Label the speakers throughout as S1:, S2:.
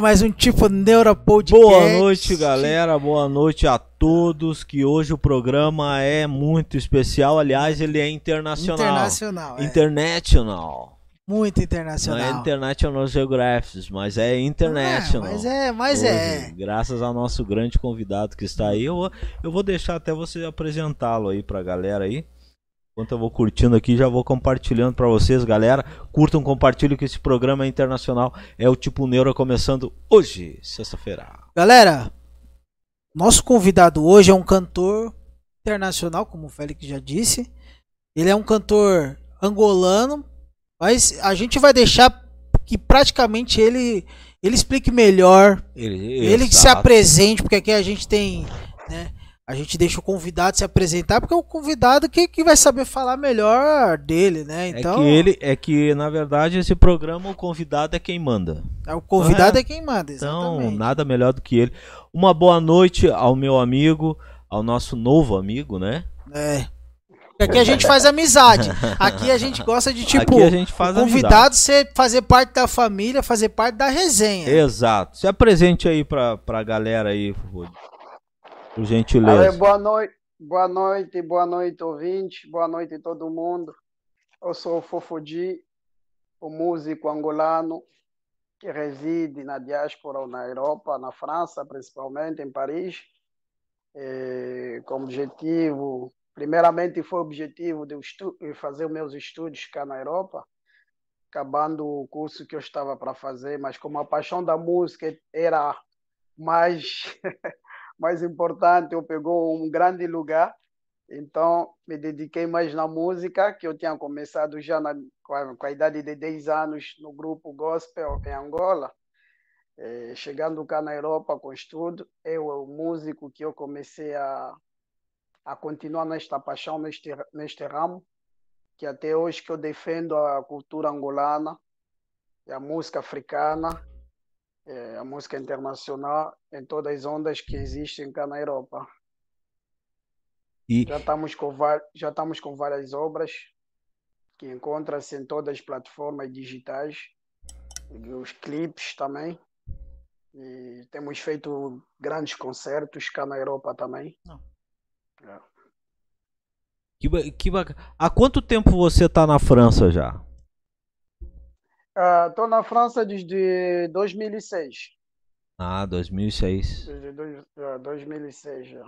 S1: Mais um tipo Neuropodcast.
S2: Boa noite, galera. Boa noite a todos. Que hoje o programa é muito especial. Aliás, ele é internacional.
S1: Internacional. É.
S2: International.
S1: Muito internacional.
S2: Não é International Geographic, mas é International.
S1: É, mas é, mas
S2: Hoje,
S1: é.
S2: Graças ao nosso grande convidado que está aí. Eu vou, eu vou deixar até você apresentá-lo aí pra galera aí. Enquanto eu vou curtindo aqui, já vou compartilhando para vocês, galera. Curtam, compartilhem que esse programa é internacional. É o Tipo Neuro começando hoje, sexta-feira.
S1: Galera, nosso convidado hoje é um cantor internacional, como o Félix já disse. Ele é um cantor angolano, mas a gente vai deixar que praticamente ele ele explique melhor,
S2: Ele,
S1: ele que se apresente, porque aqui a gente tem, né, a gente deixa o convidado se apresentar, porque é o convidado que, que vai saber falar melhor dele, né? Então,
S2: É que ele é que na verdade esse programa o convidado é quem manda.
S1: é o convidado é, quem manda,
S2: Então,
S1: exatamente.
S2: nada melhor do que ele. Uma boa noite ao meu amigo, ao nosso novo amigo, né?
S1: É. Aqui a gente faz amizade. Aqui a gente gosta de, tipo,
S2: Aqui a gente faz
S1: o convidado ser, fazer parte da família, fazer parte da resenha.
S2: Exato. Se apresente aí pra, pra galera aí, Rude. Por gentileza.
S3: Ale, boa noite, boa noite, boa noite, ouvintes, boa noite todo mundo. Eu sou o Fofodi, o músico angolano que reside na diáspora ou na Europa, na França, principalmente em Paris. Eh, com objetivo, primeiramente foi o objetivo de fazer meus estudos cá na Europa, acabando o curso que eu estava para fazer, mas como a paixão da música era mais mais importante, eu pegou um grande lugar. Então, me dediquei mais na música, que eu tinha começado já na, com, a, com a idade de 10 anos no grupo Gospel em Angola. Eh, chegando cá na Europa com estudo, eu, o músico que eu comecei a, a continuar nesta paixão, neste, neste ramo, que até hoje que eu defendo a cultura angolana, e a música africana, eh, a música internacional em todas as ondas que existem cá na Europa.
S2: E
S3: Já estamos com, já estamos com várias obras que encontram-se em todas as plataformas digitais, e os clipes também. E temos feito grandes concertos cá na Europa também.
S1: Não.
S3: É.
S2: que, que bacana. Há quanto tempo você tá na França já?
S3: Estou na França desde 2006.
S2: Ah, 2006.
S3: Desde dois, é, 2006 já.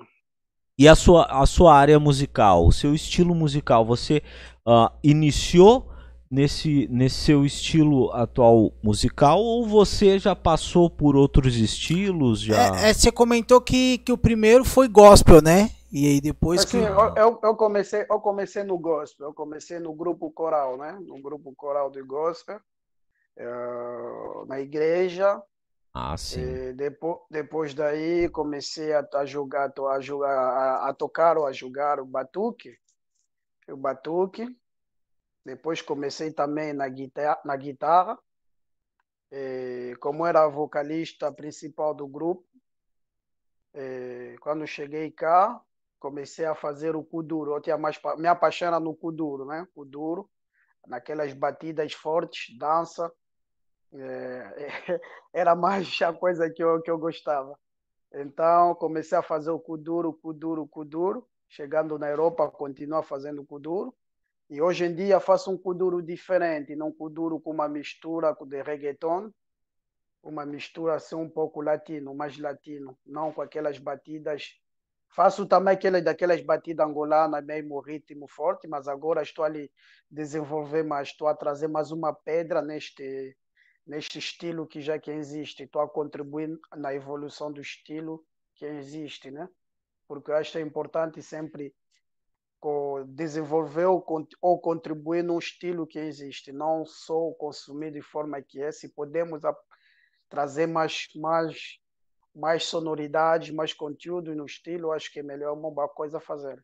S2: E a sua, a sua área musical, o seu estilo musical, você ah, iniciou nesse, nesse seu estilo atual musical ou você já passou por outros estilos? Já...
S1: É, é, você comentou que, que o primeiro foi gospel, né? E aí depois que.
S3: Assim, eu, eu, eu comecei, eu comecei no gospel, eu comecei no grupo coral, né? No grupo coral do gospel, eh, na igreja.
S2: Ah, sim.
S3: E depois, depois daí comecei a, a jogar, a, jogar a, a tocar ou a jogar o batuque, o batuque. Depois comecei também na guitarra, na guitarra. E como era a vocalista principal do grupo, e quando cheguei cá, comecei a fazer o kuduro. Eu tinha mais me apaixona no kuduro, né? Kuduro, naquelas batidas fortes, dança. É, era mais a coisa que eu, que eu gostava. Então, comecei a fazer o kuduro, kuduro, kuduro. Chegando na Europa, continuo fazendo kuduro. E hoje em dia faço um kuduro diferente, não kuduro com uma mistura de reggaeton, uma mistura assim um pouco latino, mais latino, não com aquelas batidas. Faço também aquelas, daquelas batidas angolanas, mesmo ritmo forte, mas agora estou ali desenvolver mais, estou a trazer mais uma pedra neste neste estilo que já que existe, estou a contribuir na evolução do estilo que existe, né? Porque eu acho que é importante sempre desenvolver ou, con- ou contribuir num estilo que existe, não só consumir de forma que é, se podemos trazer mais, mais, mais sonoridade, mais conteúdo no estilo, acho que é melhor uma boa coisa fazer.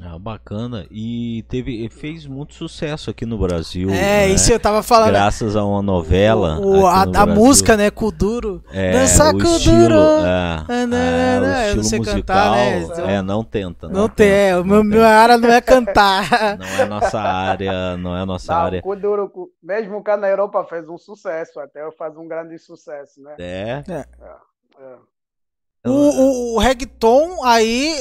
S2: Ah, bacana. E teve, fez muito sucesso aqui no Brasil.
S1: É,
S2: né?
S1: isso eu tava falando.
S2: Graças a uma novela.
S1: O, a,
S2: no
S1: a
S2: Brasil.
S1: música, né, Kuduro.
S2: É,
S1: Dança
S2: o
S1: Kuduro.
S2: estilo, é,
S1: Ah, não,
S2: é,
S1: não,
S2: o
S1: não, eu não
S2: estilo
S1: sei
S2: musical.
S1: cantar, né, então-
S2: É, não tenta.
S1: Não tem, é, o
S2: não
S1: meu, minha área não é cantar.
S2: Não é nossa área, não é nossa
S3: Não,
S2: área.
S3: o Kuduro, mesmo cá na Europa fez um sucesso, até faz um grande sucesso, né?
S2: É.
S3: É.
S1: O, o, o reggaeton aí.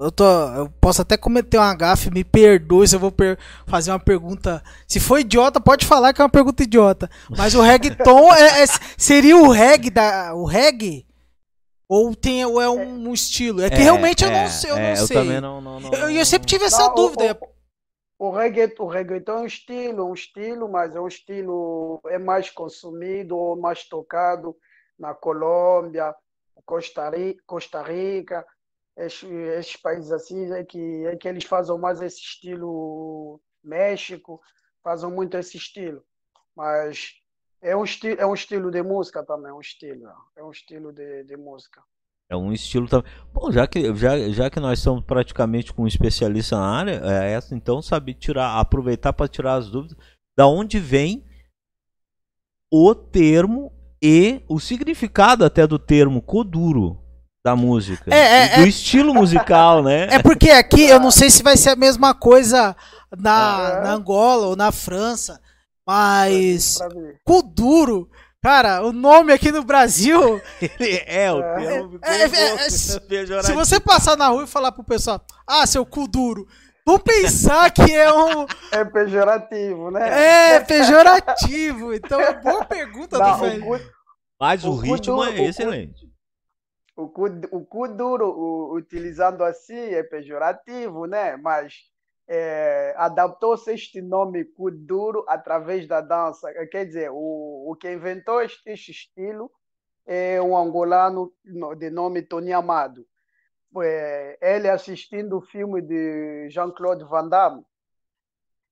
S1: Eu, eu, tô, eu posso até cometer uma gafe, me perdoe se eu vou per- fazer uma pergunta. Se for idiota, pode falar que é uma pergunta idiota. Mas o reggaeton é, é- seria o reggae da. O reggae? Ou, tem, ou é um, estilo? É que realmente eu não sei. Eu,
S2: é,
S1: não sei.
S2: também não, não, não,
S1: Eu, eu sempre tive essa
S3: Não, o-
S1: dúvida.
S3: O, o, reggaeton, o reggaeton é um estilo, um estilo, mas é um estilo é mais consumido ou mais tocado na Colômbia, Costa Rica, Costa Rica esses, países assim é que, é que eles fazem mais esse estilo México, fazem muito esse estilo. Mas é um, esti é um estilo de música também, é um estilo, é um estilo de, de música.
S2: É um estilo também. Bom, já que, já, já que nós estamos praticamente com um especialista na área, é essa, então saber tirar, aproveitar para tirar as dúvidas, da onde vem o termo e o significado até do termo Kuduro da música.
S1: É, é,
S2: do
S1: é.
S2: estilo musical, né?
S1: É porque aqui eu não sei se vai ser a mesma coisa na,
S3: É.
S1: na Angola ou na França, mas. Kuduro, cara, o nome aqui no Brasil,
S2: Ele é o
S3: É.
S2: termo
S1: É, é, é, é, se você passar na rua e falar pro pessoal, ah, seu Kuduro, vão pensar que é um
S3: É pejorativo, né?
S1: é pejorativo. Então, boa pergunta
S3: Não,
S1: do
S3: o
S1: velho.
S3: cu-
S2: Mas o,
S3: o
S2: ritmo
S3: Kuduro-
S2: é excelente.
S3: O cu, o cu duro, o- utilizando assim, é pejorativo, né? Mas é, adaptou-se este nome cu duro através da dança. Quer dizer, o, o que inventou este, este estilo é um angolano no- de nome Tony Amado. É, ele assistindo o filme de Jean-Claude Van Damme.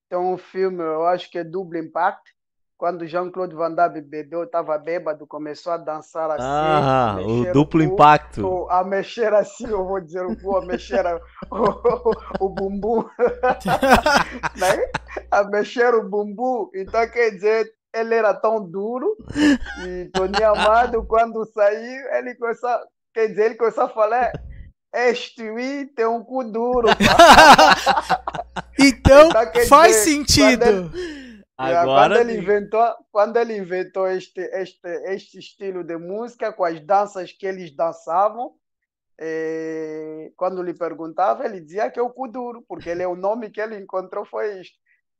S3: Tem um filme, eu acho que é Double Impact, quando Jean-Claude Van Damme bebeu, estava bêbado, começou a dançar assim.
S2: Ah,
S3: mexer
S2: o duplo
S3: cu,
S2: impacto.
S3: o- a mexer assim, eu vou dizer o cu, a mexer a- o, o bumbum, né? a mexer o bumbum. Então, quer dizer, ele era tão duro e Tony Amado, quando saiu, ele começou, quer dizer, ele começou a falar, este aí tem um cu duro. pá."
S1: Então,
S3: Então, quer
S1: faz
S3: dizer,
S1: sentido.
S3: É,
S2: Agora
S3: quando ele inventou, quando ele inventou este, este, este estilo de música com as danças que eles dançavam, eh, quando lhe perguntava, ele dizia que é o Kuduro, porque ele, o nome que ele encontrou foi este.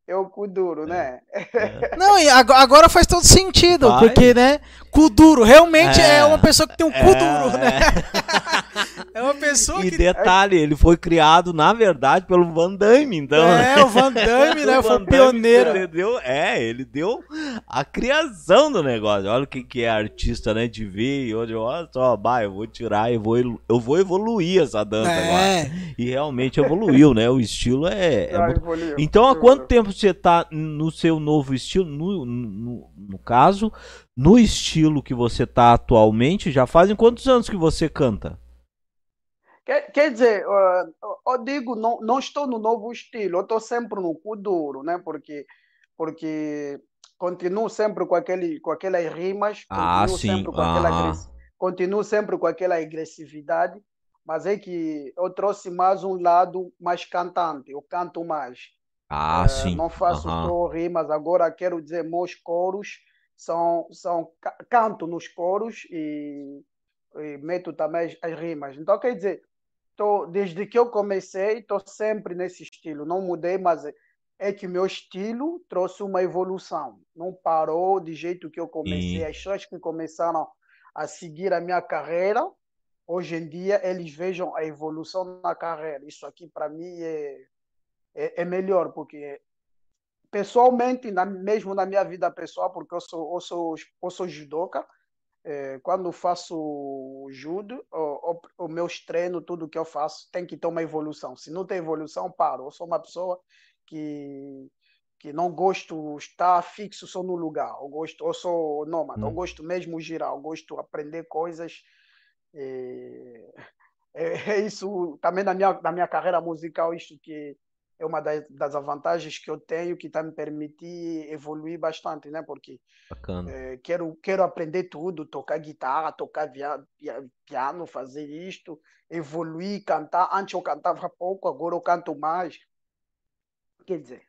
S3: É o Kuduro, né?
S1: Não, e ago- agora faz todo sentido,
S2: Faz.
S1: porque, né, cu duro, realmente é,
S2: É.
S1: uma pessoa que tem um
S2: É,
S1: duro, né? É uma pessoa
S2: E
S1: que...
S2: detalhe, ele foi criado, na verdade, pelo Van Damme, então.
S1: É, o Van Damme, né, foi o pioneiro.
S2: ele deu- é, ele deu a criação do negócio. Olha o que, que é artista, né? De ver e onde, olha só, bah, eu vou tirar, eu vou, eu vou evoluir essa dança agora.
S1: É,
S2: E realmente evoluiu, né? O estilo é. é
S3: Ah,
S2: muito-
S3: evoluiu,
S2: Então, há quanto tempo você tá no seu novo estilo? No, no, no caso, no estilo que você tá atualmente, já fazem quantos anos que você canta?
S3: Quer, quer dizer, eu digo, não, não estou no novo estilo, eu estou sempre no Kuduro, né? Porque, porque continuo sempre com, aquele, com aquelas rimas,
S2: Ah,
S3: continuo
S2: sim,
S3: sempre com aquela
S2: aham.
S3: agressi- continuo sempre com aquela agressividade, mas é que eu trouxe mais um lado mais cantante, eu canto mais.
S2: Ah,
S3: Eh,
S2: sim.
S3: Não faço só rimas, agora quero dizer, meus coros são, são ca- canto nos coros e, e meto também as, as rimas. Então, quer dizer, tô, desde que eu comecei, estou sempre nesse estilo, não mudei, mas é- que meu estilo trouxe uma evolução, não parou de jeito que eu comecei.
S2: Sim.
S3: As pessoas que começaram a seguir a minha carreira, hoje em dia eles vejam a evolução na carreira. Isso aqui para mim é, é, é melhor, porque pessoalmente, na, mesmo na minha vida pessoal, porque eu sou, eu sou, eu sou judoca, eh, quando faço judo, o, o, o meus treinos, tudo que eu faço, tem que ter uma evolução. Se não tem evolução, paro. Eu sou uma pessoa que que não gosto de estar fixo só no lugar. Eu gosto, eu sou nômade, eu
S2: Hum.
S3: gosto mesmo de girar, eu gosto de aprender coisas. eh, é, é isso também na minha, na minha carreira musical, isto que é uma das, das vantagens que eu tenho que está me permitir evoluir bastante, né? Porque é, quero quero aprender tudo, tocar guitarra, tocar via, piano, fazer isto, evoluir, cantar. Antes eu cantava pouco, agora eu canto mais. Quer dizer,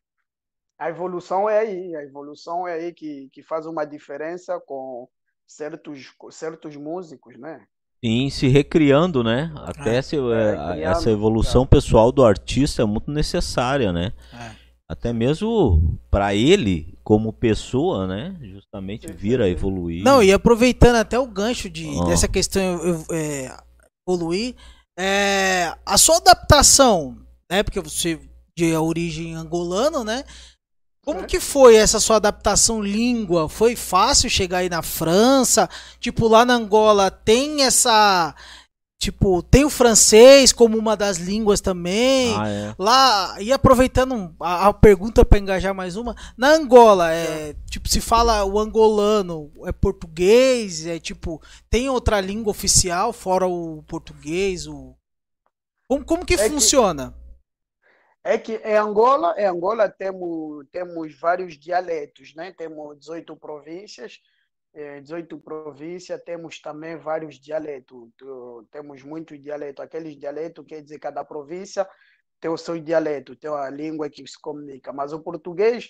S3: a evolução é aí, a evolução é aí que, que faz uma diferença com certos certos músicos, né?
S2: Sim, se recriando, né? Até é, se, é, essa evolução tá. pessoal do artista é muito necessária, né? É. Até mesmo para ele, como pessoa, né? Justamente vir a evoluir.
S1: Não, e aproveitando até o gancho de, oh. dessa questão é, evoluir, é, a sua adaptação, né? Porque você de origem angolana, né? Como que foi essa sua adaptação língua? Foi fácil chegar aí na França? Tipo, lá na Angola tem essa. Tipo, tem o francês como uma das línguas também. Ah, é. Lá, e aproveitando a, a pergunta para engajar mais uma, na Angola, é, é, tipo, se fala o angolano, é português, é tipo, tem outra língua oficial fora o português, o Como, como que é funciona?
S3: Que é que em Angola, em Angola temos, temos vários dialetos, né? Temos 18 províncias, 18 eh, províncias, temos também vários dialetos. Temos muitos dialetos. Aqueles dialetos quer dizer cada província tem o seu dialeto, tem a língua que se comunica. Mas o português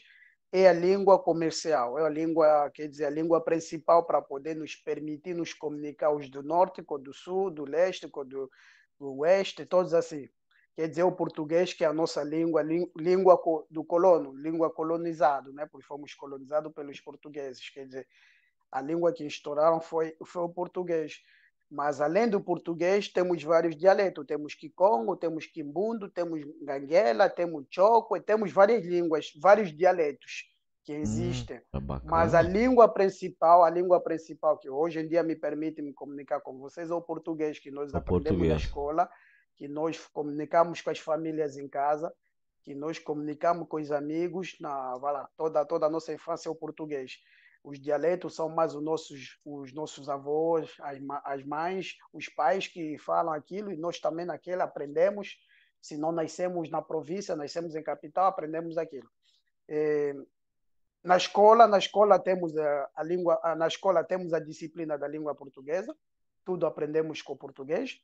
S3: é a língua comercial, é a língua, quer dizer, a língua principal para poder nos permitir nos comunicar os do norte com do sul, do leste com do, do oeste, todos assim quer dizer o português, que é a nossa língua, língua do colono, língua colonizado, né? porque fomos colonizados pelos portugueses, quer dizer, a língua que estouraram foi, foi o português. Mas além do português, temos vários dialetos. Temos Kikongo, temos Kimbundo, temos Ganguela, temos Choco, temos várias línguas, vários dialetos que hum, existem. Hum, Mas a língua principal, a língua principal que hoje em dia me permite me comunicar com vocês é o português que nós o aprendemos português. na escola que nós comunicamos com as famílias em casa, que nós comunicamos com os amigos, na, lá, toda, toda a nossa infância é o português. Os dialetos são mais os nossos, os nossos avós, as, as mães, os pais que falam aquilo, e nós também naquele aprendemos. Se não nascemos na província, nascemos em capital, aprendemos aquilo. É, na escola, na escola temos a, a língua, na escola temos a disciplina da língua portuguesa, tudo aprendemos com português.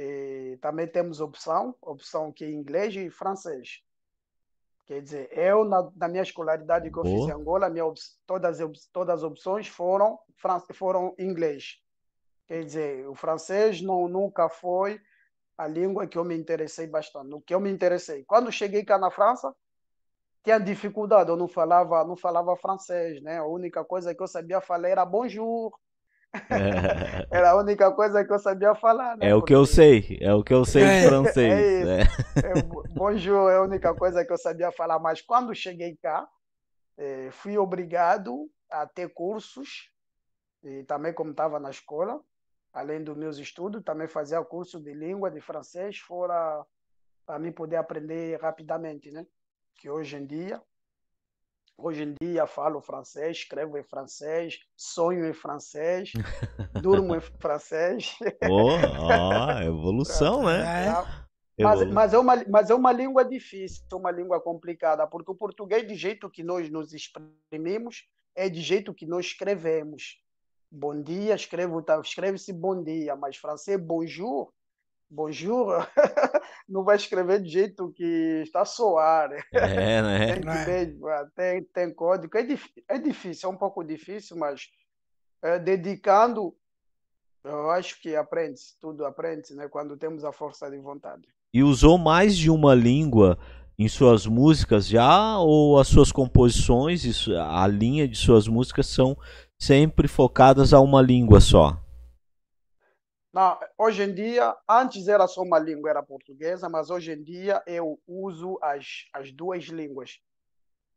S3: E também temos opção, opção que é inglês e francês. Quer dizer, eu, na, na minha escolaridade que eu Boa. fiz em Angola, minha, todas, todas as opções foram, foram inglês. Quer dizer, o francês não, nunca foi a língua que eu me interessei bastante, no que eu me interessei. Quando cheguei cá na França, tinha dificuldade, eu não falava, não falava francês, né? A única coisa que eu sabia falar era bonjour, Era a única coisa que eu sabia falar.
S2: Né? É o que eu sei, é o que eu sei em é, francês. É,
S3: é. bonjour é a única coisa que eu sabia falar, mas quando cheguei cá, é, fui obrigado a ter cursos, e também como estava na escola, além dos meus estudos, também fazia curso de língua, de francês, fora para mim poder aprender rapidamente, né? Que hoje em dia Hoje em dia falo francês, escrevo em francês, sonho em francês, durmo em francês.
S2: Oh, oh evolução, né?
S3: É. Mas, mas, é uma, mas é uma língua difícil, uma língua complicada, porque o português, de jeito que nós nos exprimimos, é de jeito que nós escrevemos. Bom dia, escrevo, tá, escreve-se bom dia, mas francês, bonjour, bonjour, não vai escrever de jeito que está a soar. Né?
S2: É, né?
S3: tem, ter, é. tem, tem, código. É, é difícil, é um pouco difícil, mas é, dedicando, eu acho que aprende tudo aprende né? Quando temos a força de vontade.
S2: E usou mais de uma língua em suas músicas já ou as suas composições, a linha de suas músicas são sempre focadas a uma língua só?
S3: Não, hoje em dia, antes era só uma língua, era portuguesa, mas hoje em dia eu uso as, as duas línguas.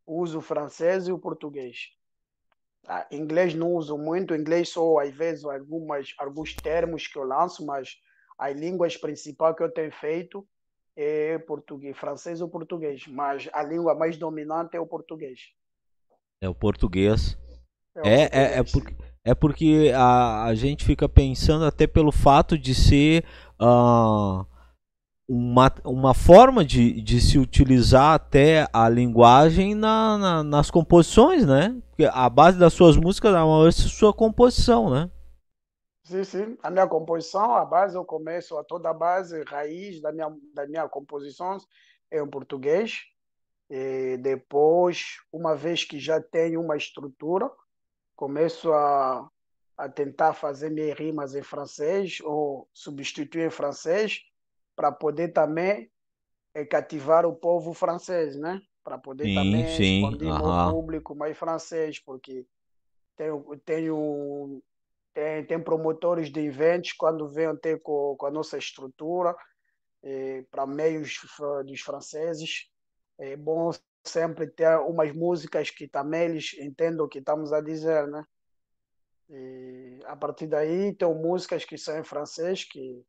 S3: Uso o francês e o português. Ah, inglês não uso muito, inglês só às vezes algumas, alguns termos que eu lanço, mas as línguas principais que eu tenho feito é português, francês ou português, mas a língua mais dominante é o português.
S2: É o português. É, é, é, porque, é porque a, a gente fica pensando até pelo fato de ser uh, uma, uma forma de, de se utilizar até a linguagem na, na, nas composições, né? Porque a base das suas músicas é uma sua composição, né?
S3: Sim, sim. A minha composição, a base, eu começo a toda a base, raiz da minha, da minha composição é em português. E depois, uma vez que já tenho uma estrutura, começo a, a tentar fazer minhas rimas em francês ou substituir em francês para poder também é, cativar o povo francês, né? Para poder
S2: sim,
S3: também
S2: sim.
S3: expandir o público mais francês, porque tenho, tenho tem, tem promotores de eventos quando vêm ter com, com a nossa estrutura para meios dos franceses. É bom sempre ter umas músicas que também eles entendam o que estamos a dizer, né? E a partir daí tem músicas que são em francês que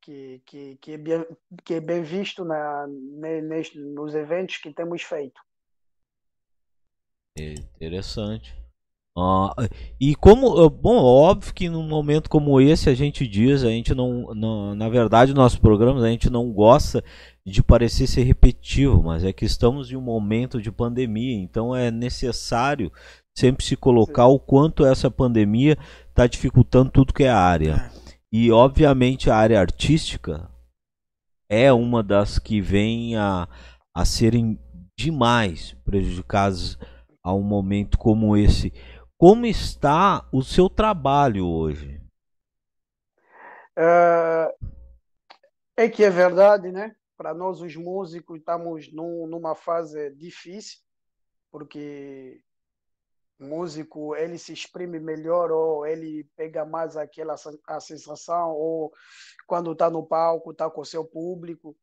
S3: que, que, que, é, bem, que é bem visto na, neste, nos eventos que temos feito.
S2: Interessante. Ah, e como, ah, bom, óbvio que num momento como esse a gente diz, a gente não, não, na verdade, nossos programas a gente não gosta de parecer ser repetitivo, mas é que estamos em um momento de pandemia, então é necessário sempre se colocar Sim. o quanto essa pandemia está dificultando tudo que é área. É. E obviamente a área artística é uma das que vem a, a serem demais prejudicadas a um momento como esse. Como está o seu trabalho hoje?
S3: É, é que é verdade, né? Para nós, os músicos, estamos num, numa fase difícil, porque o músico ele se exprime melhor ou ele pega mais aquela a sensação ou quando está no palco está com o seu público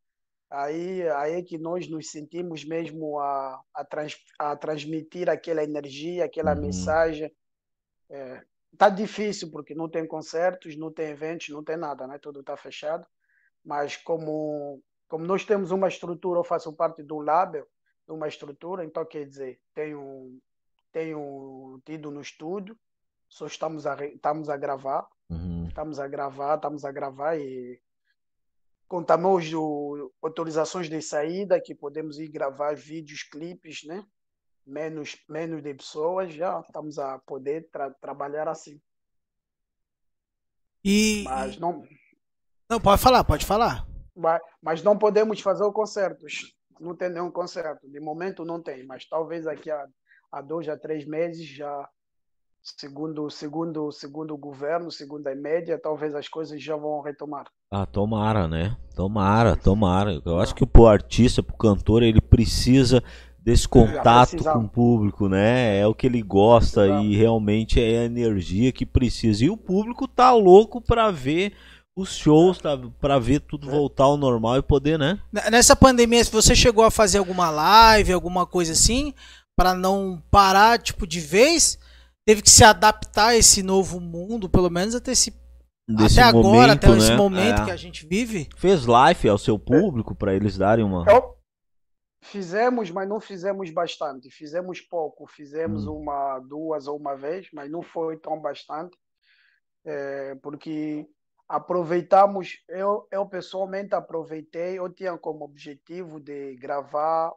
S3: aí aí é que nós nos sentimos mesmo a, a, trans, a transmitir aquela energia aquela uhum. mensagem é, tá difícil porque não tem concertos, não tem eventos, não tem nada, né? Tudo está fechado. Mas como como nós temos uma estrutura, eu faço parte do label, de uma estrutura, então quer dizer, tenho tenho tido no estúdio, só estamos a estamos a gravar, uhum. estamos a gravar, estamos a gravar e contamos o, autorizações de saída que podemos ir gravar vídeos, clipes, né? menos, menos de pessoas, já estamos a poder tra trabalhar assim.
S1: E,
S3: mas não,
S1: não, pode falar, pode falar.
S3: Mas, mas não podemos fazer concertos. Não tem nenhum concerto. De momento não tem, mas talvez aqui a, a dois a três meses já segundo segundo segundo o governo, segundo a média, talvez as coisas já vão retomar.
S2: Ah, tomara, né? Tomara, tomara. Eu acho que pro artista, pro cantor, ele precisa desse contato com o público, né? É o que ele gosta Exato. e realmente é a energia que precisa. E o público tá louco para ver os shows, tá, para ver tudo é. voltar ao normal e poder, né?
S1: Nessa pandemia, se você chegou a fazer alguma live, alguma coisa assim, para não parar tipo de vez, teve que se adaptar a esse novo mundo, pelo menos até esse Desse até agora, momento, até né? esse momento é. que a gente vive.
S2: Fez live ao seu público para eles darem uma.
S3: Eu, Fizemos, mas não fizemos bastante. Fizemos pouco. Fizemos hum. uma, duas ou uma vez, mas não foi tão bastante. É, porque aproveitamos, eu, eu pessoalmente aproveitei, eu tinha como objetivo de gravar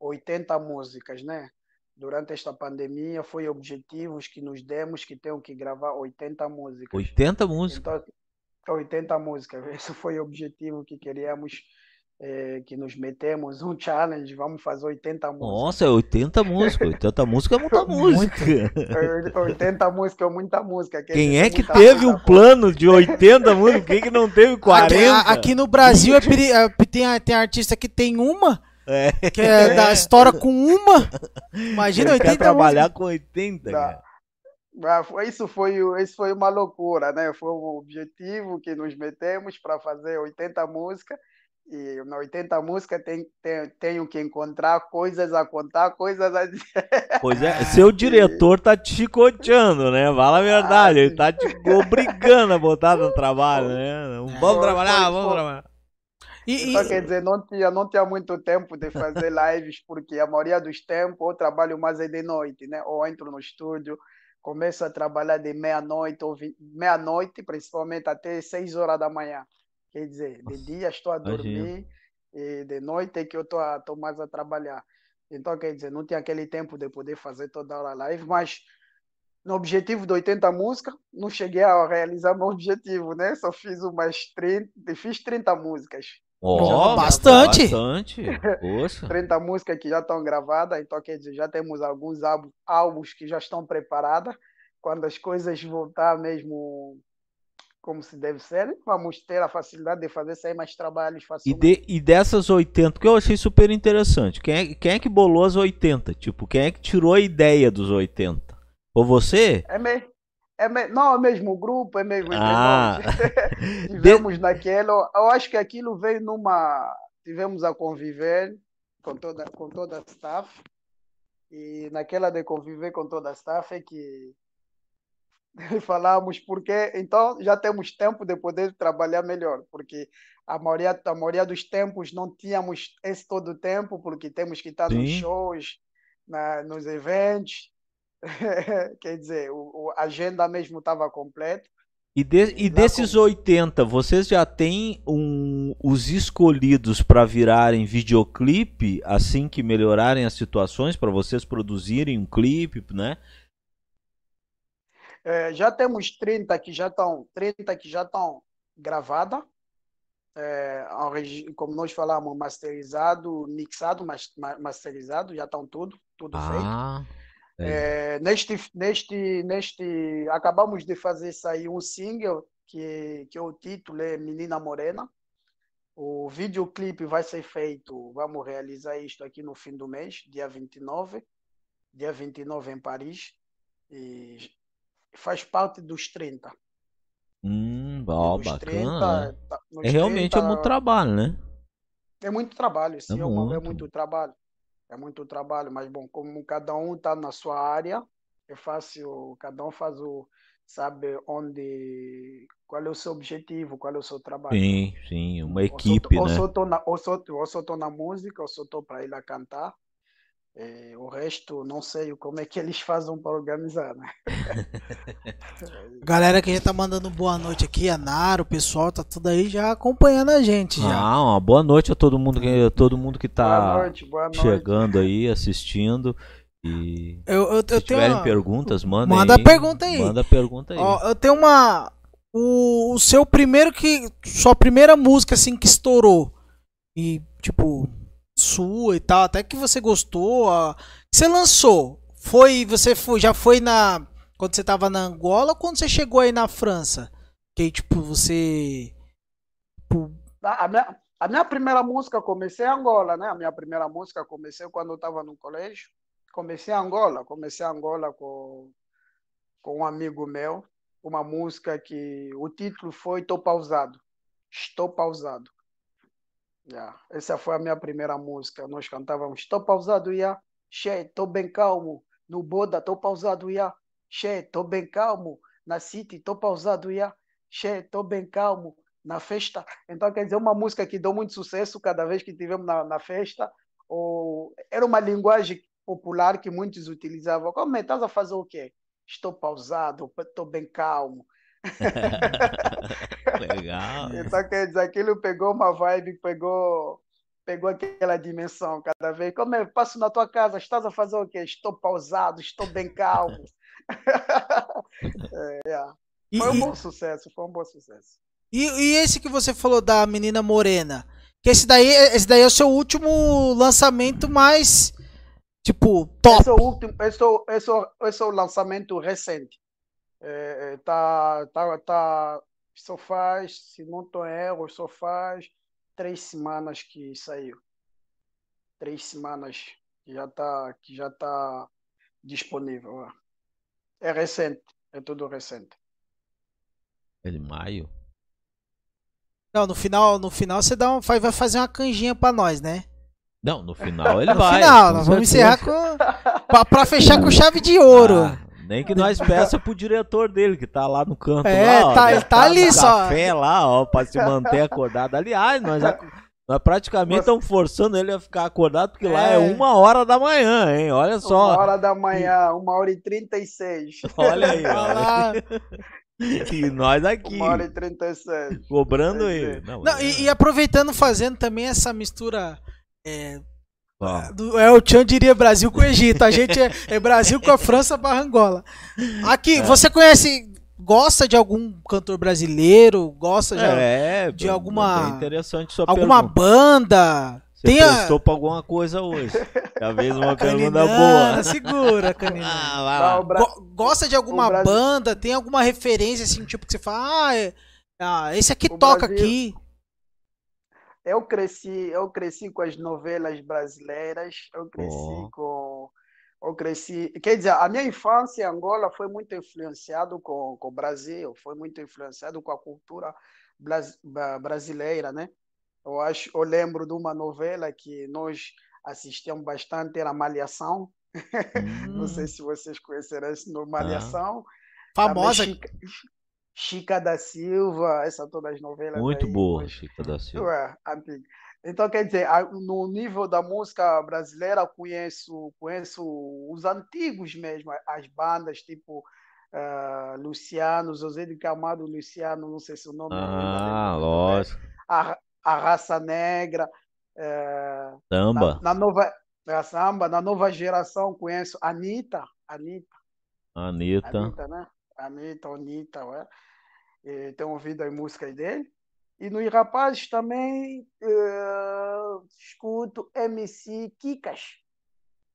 S3: 80 músicas, né? Durante esta pandemia foi objetivos que nos demos que tenho que gravar 80 músicas.
S2: 80 músicas?
S3: Então, 80 músicas. Esse foi o objetivo que queríamos é, que nos metemos um challenge, vamos fazer 80 músicas.
S2: Nossa, 80 músicas, 80 músicas é muita música.
S3: 80 músicas é muita música.
S2: Quem é que teve um plano de 80 músicas? Quem que não teve 40?
S1: Aqui, aqui no Brasil é, é, tem, tem artista que tem uma, é. que é da história com uma. Imagina Ele 80 quer
S2: trabalhar músicas. com 80, cara.
S3: Isso foi, isso foi uma loucura, né? Foi um objetivo que nos metemos para fazer 80 músicas e na 80 música tem, tem, tenho que encontrar coisas a contar, coisas a dizer.
S2: Pois é, seu diretor tá te chicoteando, né? Fala a verdade, ah, ele tá te obrigando a botar no trabalho, né? Vamos trabalhar, vamos trabalhar.
S3: E, Só quer dizer, não tinha, não tinha muito tempo de fazer lives, porque a maioria dos tempos eu trabalho mais é de noite, né? Ou entro no estúdio começo a trabalhar de meia-noite, ou meia-noite, principalmente até seis horas da manhã. Quer dizer, de dia estou a dormir e de noite é que eu estou mais a trabalhar. Então, quer dizer, não tinha aquele tempo de poder fazer toda hora live, mas no objetivo de 80 músicas, não cheguei a realizar meu objetivo, né? Só fiz umas 30, fiz 30 músicas.
S1: Oh, bastante!
S2: Bastante! Poxa.
S3: 30 músicas que já estão gravadas, então quer dizer, já temos alguns álbuns que já estão preparados. Quando as coisas voltar mesmo como se deve ser, vamos ter a facilidade de fazer sair mais trabalhos facilmente.
S2: E, de, e dessas 80, que eu achei super interessante, quem é, quem é que bolou as 80? Tipo, quem é que tirou a ideia dos 80? Ou você?
S3: É mesmo. É me... Não, é mesmo grupo, é mesmo
S2: ah.
S3: Tivemos de... naquele. Eu acho que aquilo veio numa. Tivemos a conviver com toda, com toda a staff. E naquela de conviver com toda a staff é que falamos porque então já temos tempo de poder trabalhar melhor, porque a maioria, a maioria dos tempos não tínhamos esse todo o tempo, porque temos que estar Sim. nos shows, na, nos eventos, quer dizer, o, a agenda mesmo estava completa.
S2: E, de, e desses 80, vocês já têm um, os escolhidos para virarem videoclipe assim que melhorarem as situações para vocês produzirem um clipe, né?
S3: É, já temos 30 que já estão 30 que já estão gravadas. É, como nós falamos, masterizado, mixado, masterizado, já estão tudo, tudo ah, feito. É. é, neste, neste, neste, acabamos de fazer sair um single que, que o título é Menina Morena. O videoclipe vai ser feito, vamos realizar isto aqui no fim do mês, dia 29, dia 29 em Paris. E faz parte dos 30.
S2: Hum, ó, bacana. 30, né? Tá, é realmente 30, é muito trabalho, né?
S3: É muito trabalho, sim, é, muito. é muito trabalho. É muito trabalho, mas bom, como cada um está na sua área, é fácil, cada um faz o sabe onde qual é o seu objetivo, qual é o seu trabalho.
S2: Sim, sim, uma equipe,
S3: ou né?
S2: Ou
S3: tô na, ou sou, ou sou tô na música, ou sou tô para ir lá cantar, é, o resto, não sei como é que eles fazem para organizar, né?
S1: Galera que já tá mandando boa noite aqui, a Naro, o pessoal tá tudo aí já acompanhando a gente. Já.
S2: Ah, uma boa noite a todo mundo que, todo mundo que tá boa noite, boa noite. chegando aí, assistindo. E
S1: eu, eu,
S2: se
S1: eu
S2: tiverem uma... perguntas, mandem
S1: Manda
S2: aí.
S1: pergunta aí.
S2: Manda pergunta aí.
S1: Ó, eu tenho uma. O, o seu primeiro que. Sua primeira música assim que estourou. E, tipo, sua e tal, até que você gostou, você lançou. Foi, você foi, já foi na quando você tava na Angola ou quando você chegou aí na França? Que tipo você
S3: tipo, a minha, a minha primeira música comecei em Angola, né? A minha primeira música comecei quando eu estava no colégio. Comecei em Angola, comecei em Angola com com um amigo meu, uma música que o título foi Estou pausado. Estou pausado. Yeah. Essa foi a minha primeira música. Nós cantávamos Estou pausado, yeah. Che, estou bem calmo. No Boda, estou pausado, yeah. Che, estou bem calmo. Na City, estou pausado, yeah. Che, estou bem calmo. Na festa. Então, quer dizer, uma música que deu muito sucesso cada vez que tivemos na, na festa. Ou... Era uma linguagem popular que muitos utilizavam. Como é? Estás a fazer o quê? Estou pausado, estou bem calmo.
S2: Legal.
S3: então, quer dizer, aquilo pegou uma vibe, pegou, pegou aquela dimensão cada vez. Como eu passo na tua casa, estás a fazer o quê? Estou pausado, estou bem calmo. é, é. Foi um bom sucesso, foi um bom sucesso.
S1: E, e, esse que você falou da menina morena? Que esse daí, esse daí é o seu último lançamento mais tipo top.
S3: Esse é o último, esse é esse é esse é o lançamento recente. É, é, tá, tá, tá, só faz, se não estou erro, só faz três semanas que saiu. Três semanas que já está que já tá disponível. É recente, é tudo recente.
S2: É de maio?
S1: Não, no final, no final você dá um, vai fazer uma canjinha para nós, né?
S2: Não, no final ele no vai.
S1: No final, nós vamos encerrar com. pra, pra, fechar com chave de ouro. Ah.
S2: Nem que nós peça pro diretor dele, que tá lá no canto.
S1: É,
S2: lá, ó,
S1: tá, ele tá, tá ali só.
S2: café lá, ó, pra se manter acordado. Aliás, nós, Nós praticamente estamos forçando ele a ficar acordado, porque lá é
S1: É.
S2: uma hora da manhã, hein? Olha
S3: Uma
S2: só.
S3: hora da manhã, uma hora e trinta e seis.
S2: Olha aí,
S1: Olha.
S2: E nós aqui,
S3: Uma hora e trinta e seis.
S2: cobrando
S3: Quer
S2: ele. Não,
S1: Não, e, e aproveitando, fazendo também essa mistura. É, do, é, o Tchan diria Brasil com o Egito. A gente é, é Brasil com a França barra Angola. Aqui,
S2: É.
S1: você conhece, gosta de algum cantor brasileiro? Gosta de
S2: é,
S1: de alguma-
S2: é interessante sua
S1: alguma
S2: pergunta.
S1: banda?
S2: Você
S1: Tem a-
S2: prestou pra alguma coisa hoje. Talvez uma pergunta
S1: Caninana,
S2: boa.
S1: segura, Canina.
S2: Ah,
S3: Tá, Bra-
S1: Go- gosta de alguma banda? Tem alguma referência assim, tipo que você fala, ah, é- ah, esse aqui
S3: O
S1: toca
S3: Brasil-
S1: aqui.
S3: Eu cresci, eu cresci com as novelas brasileiras, eu cresci
S2: Ó.
S3: com eu cresci, quer dizer, a minha infância em Angola foi muito influenciado com, com o Brasil, foi muito influenciado com a cultura bras- brasileira, né? Eu acho, eu lembro de uma novela que nós assistíamos bastante, era Malhação. Não
S1: Hum.
S3: sei se vocês conheceram esse nome, Malhação.
S1: Famosa.
S3: Também Chica, da Silva, essas todas as novelas
S2: Muito
S3: aí,
S2: boa,
S3: nós-
S2: Chica da Silva.
S3: Antiga. Então, quer dizer, no nível da música brasileira, conheço, conheço os antigos mesmo, as bandas tipo ah, Luciano, José de Camargo Luciano, não sei se o nome
S2: Ah, lógico.
S3: A, a Raça Negra, eh,
S2: Samba.
S3: na, na nova a samba, na nova geração conheço Anitta, Anitta,
S2: Anitta.
S3: Anitta, né? Anitta, Anitta, ué. Eh, tenho ouvido as músicas dele. E nos rapazes também eh, escuto MC Kikas.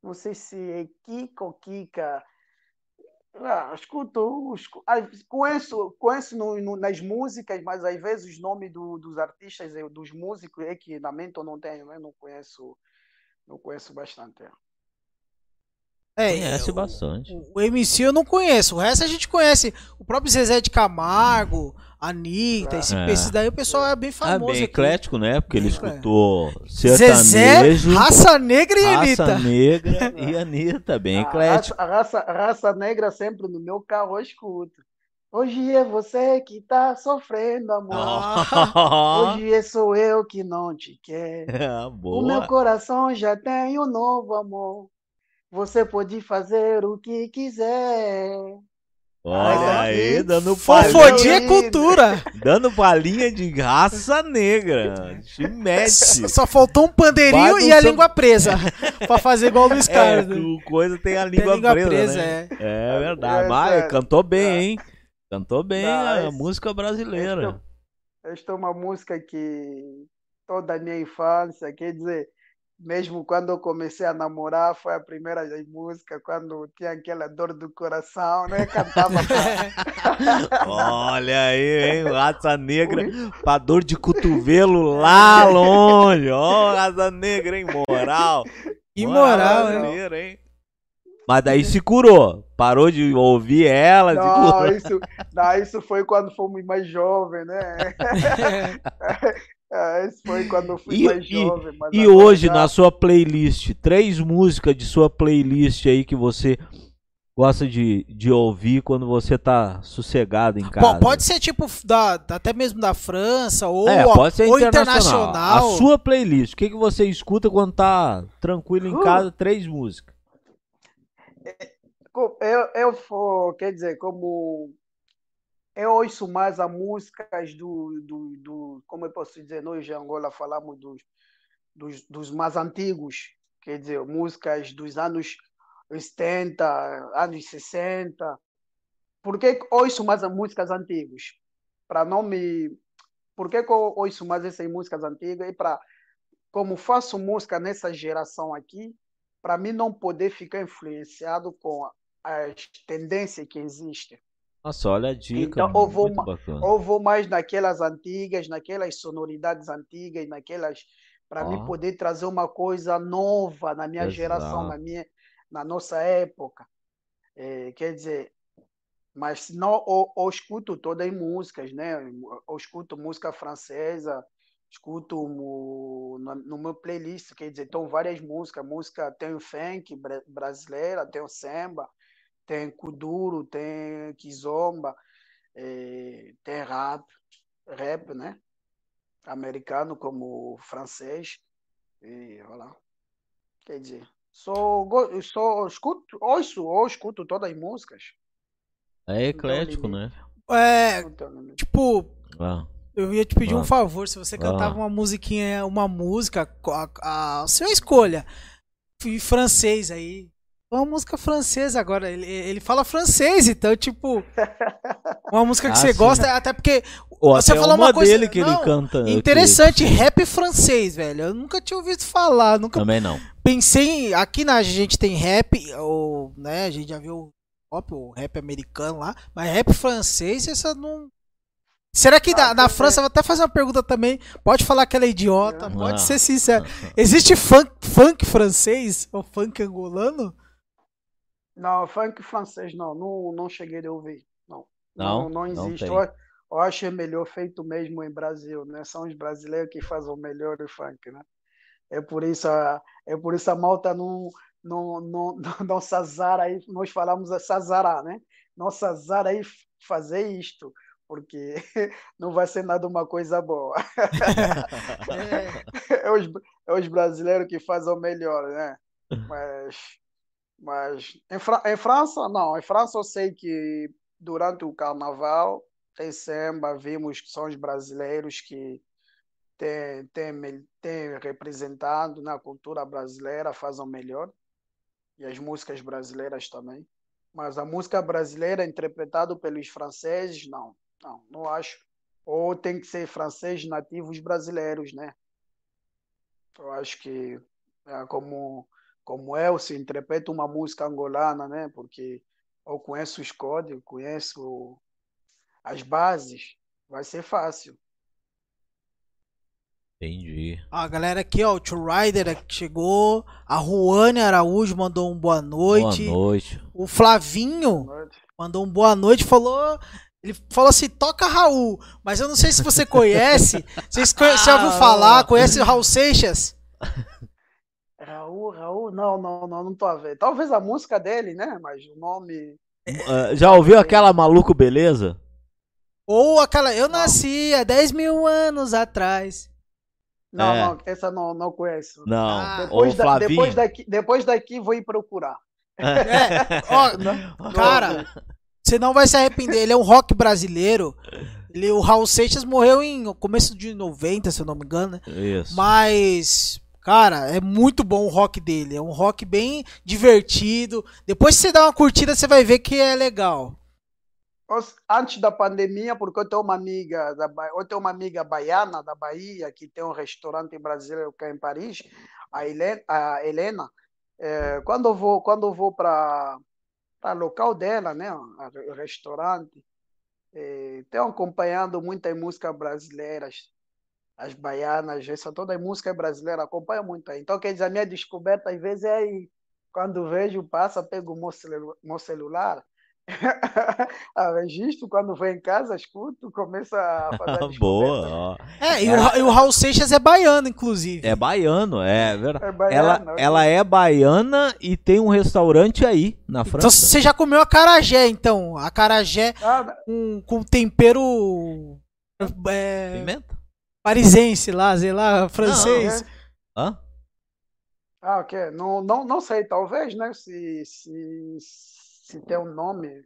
S3: Não sei se é Kika ou Kika. Ah, escuto, escu- ah, conheço, conheço no- no- nas músicas, mas às vezes os nomes do- dos artistas, e dos músicos, é que na mente eu não tenho, né? Não conheço, não conheço bastante. É.
S1: É,
S2: Conhece
S1: o-
S2: bastante.
S1: O MC eu não conheço. O resto a gente conhece. O próprio Zezé de Camargo, Anitta, esse,
S2: É.
S1: esse daí o pessoal é bem
S2: Ah,
S1: famoso.
S2: bem
S1: aqui.
S2: eclético, né? Porque ele
S1: Bem eclético.
S2: escutou
S1: Zezé,
S2: sertanejo,
S1: Raça Negra e
S2: raça
S1: Anitta.
S2: negra e Anitta, bem
S3: A
S2: eclético.
S3: raça, a raça, raça negra sempre no meu carro eu escuto. Hoje é você que tá sofrendo, amor.
S2: Ah.
S3: Hoje é sou eu que não te quero.
S2: Ah,
S3: O meu coração já tem um novo amor. Você pode fazer o que quiser.
S2: Olha aí, dando
S3: fofo.
S2: palhinha,
S1: Fofodinha é
S3: lindo.
S1: cultura.
S2: dando palhinha de raça negra. Te mete.
S1: Só faltou um pandeirinho
S2: Vai
S1: e a
S2: seu-
S1: língua presa. pra fazer igual o Luiz
S2: É,
S1: Carlos.
S2: o coisa tem a
S1: Tem
S2: língua,
S1: língua
S2: presa,
S1: presa,
S2: né?
S1: é.
S2: É verdade.
S3: É,
S2: Mas cantou bem,
S3: É.
S2: hein? Cantou bem
S3: Não,
S2: a música brasileira.
S3: Esta é uma música que toda a minha infância, quer dizer, mesmo quando eu comecei a namorar, foi a primeira música, quando tinha aquela dor do coração, né? Cantava
S2: Olha aí, hein? Raça negra pra dor de cotovelo lá longe. Ó, raça negra, hein? Moral.
S1: Que moral, hein?
S2: brasileira, hein? Mas daí se curou. Parou de ouvir ela, se
S3: Não,
S2: curou.
S3: isso, não, isso foi quando fomos mais jovens, né? É, Isso foi quando eu fui
S2: E-
S3: mais
S2: e-
S3: jovem. mas
S2: E hoje,
S3: já-
S2: na sua playlist, três músicas de sua playlist aí que você gosta de, de ouvir quando você tá sossegado em casa.
S1: Bom, pode ser tipo da, até mesmo da França ou,
S2: É, pode ser
S1: ou
S2: internacional.
S1: internacional.
S2: A sua playlist, o que, que você escuta quando tá tranquilo em
S3: Uh.
S2: casa? Três músicas.
S3: Co- Eu, eu for, quer dizer, como eu ouço mais as músicas do, do, do, como eu posso dizer, nós em Angola falamos dos, dos, dos mais antigos, quer dizer, músicas dos anos 70, anos 60. Por que ouço mais as músicas antigas? Para não me. Por que eu ouço mais essas músicas antigas? E para, como faço música nessa geração aqui, para mim não poder ficar influenciado com as tendências que existem.
S2: Nossa, olha a dica.
S3: Então, eu vou. Ou vou mais naquelas antigas, naquelas sonoridades antigas, naquelas para
S2: Ó.
S3: mim poder trazer uma coisa nova na minha geração,
S2: Exato.
S3: na minha na nossa época. É, quer dizer, mas se não eu, eu escuto todas as músicas, né? Eu escuto música francesa, escuto no, no meu playlist, quer dizer, estão várias músicas, música tem o funk bra- brasileira, tem o samba, tem kuduro, tem kizomba, eh, tem rap, rap, né? americano como francês. E olha Quer dizer, sou, sou, escuto, ouço, ou escuto todas as músicas.
S2: É eclético,
S3: Então,
S2: né?
S1: É,
S3: Então,
S1: tipo,
S2: Ah,
S1: eu ia te pedir um
S2: Ah.
S1: favor, se você cantava uma musiquinha, uma música, a, a sua escolha, em francês aí. Uma música francesa agora, ele, ele fala francês, então, tipo, uma música que
S2: Ah,
S1: você
S2: sim.
S1: gosta, até porque
S2: Ou
S1: Você
S2: até
S1: falou
S2: uma
S1: uma coisa-
S2: dele que
S1: não,
S2: ele canta. que-
S1: interessante, rap francês, velho. Eu nunca tinha ouvido falar, nunca
S2: Também não.
S1: pensei, em- aqui na gente tem rap, ou, né, a gente já viu o pop, o rap americano lá, mas rap francês, essa não... Será que
S3: Ah,
S1: na, na
S3: é.
S1: França, vou até fazer uma pergunta também, pode falar que ela é idiota,
S3: Ah.
S1: pode ser sincero. Existe funk, funk francês ou funk angolano?
S3: Não, funk francês não, não, não cheguei a ouvir. Não,
S2: Não?
S3: não, não
S2: Não
S3: existe.
S2: tem.
S3: eu, eu acho é melhor feito mesmo em Brasil, né? São os brasileiros que fazem o melhor do funk, né? É por isso a, é por isso a malta não, não, não, não, não se azara aí, nós falamos a né? Não se azara aí fazer isto, porque não vai ser nada uma coisa boa. é, os, é os brasileiros que fazem o melhor, né? Mas, mas em, Fra- em França, não. Em França eu sei que durante o carnaval tem samba, vimos que são os brasileiros que têm, têm, representado na cultura brasileira, fazem melhor. E as músicas brasileiras também. Mas a música brasileira interpretada pelos franceses, não. Não, não acho. Ou tem que ser francês nativos brasileiros, né? Eu acho que é como como eu se interpreta uma música angolana, né? Porque eu conheço os códigos, conheço as bases, vai ser fácil.
S2: Entendi.
S1: A galera aqui, ó, o Tio Rider aqui chegou, a Ruane Araújo mandou um boa noite,
S2: Boa noite.
S1: o Flavinho mandou um boa noite, falou. Ele falou assim, toca Raul, mas eu não sei se você conhece. Vocês conhe- você já ouviu falar? Conhece o Raul Seixas?
S3: Raul, Raul, não, não, não, não tô a ver. Talvez a música dele, né? Mas o nome.
S2: Ah, já ouviu aquela Maluco Beleza?
S1: Ou aquela, eu nasci há 10 mil anos atrás.
S3: Não,
S2: É.
S3: não, essa não, não conheço.
S2: Não.
S1: Ah.
S3: Depois, da- depois, daqui, depois daqui vou ir procurar.
S1: É, ó, cara, você não vai se arrepender. Ele é um rock brasileiro. Ele, o Raul Seixas morreu em começo de 90, se eu não me engano, né?
S2: Isso.
S1: Mas, cara, é muito bom o rock dele. É um rock bem divertido. Depois que você dá uma curtida, você vai ver que é legal.
S3: Antes da pandemia, porque eu tenho uma amiga, da, Ba- eu tenho uma amiga baiana da Bahia que tem um restaurante brasileiro cá em Paris, a Helena, a Helena eh, quando eu vou quando vou para para local dela, né, o restaurante, eh, tenho acompanhando muitas músicas brasileiras, as baianas, essa toda a música brasileira, acompanho muito aí. Então, quer dizer, a minha descoberta às vezes é aí, quando vejo, passa, pego o meu celu- meu celular, ah, registro, quando vou em casa, escuto, começo a fazer a.
S2: Boa.
S1: É, e o, e o Raul Seixas é baiano, inclusive.
S2: É baiano, é verdade.
S3: É baiano,
S2: ela,
S3: ok.
S2: ela é baiana e tem um restaurante aí na
S1: Então
S2: França.
S1: você já comeu acarajé, então. Acarajé
S3: Ah,
S1: com, com tempero é,
S2: Pimenta?
S1: Parisense lá, sei lá, francês.
S2: Hã?
S3: Ah, ok. Não, não, não sei, talvez, né? Se, se, se tem um nome,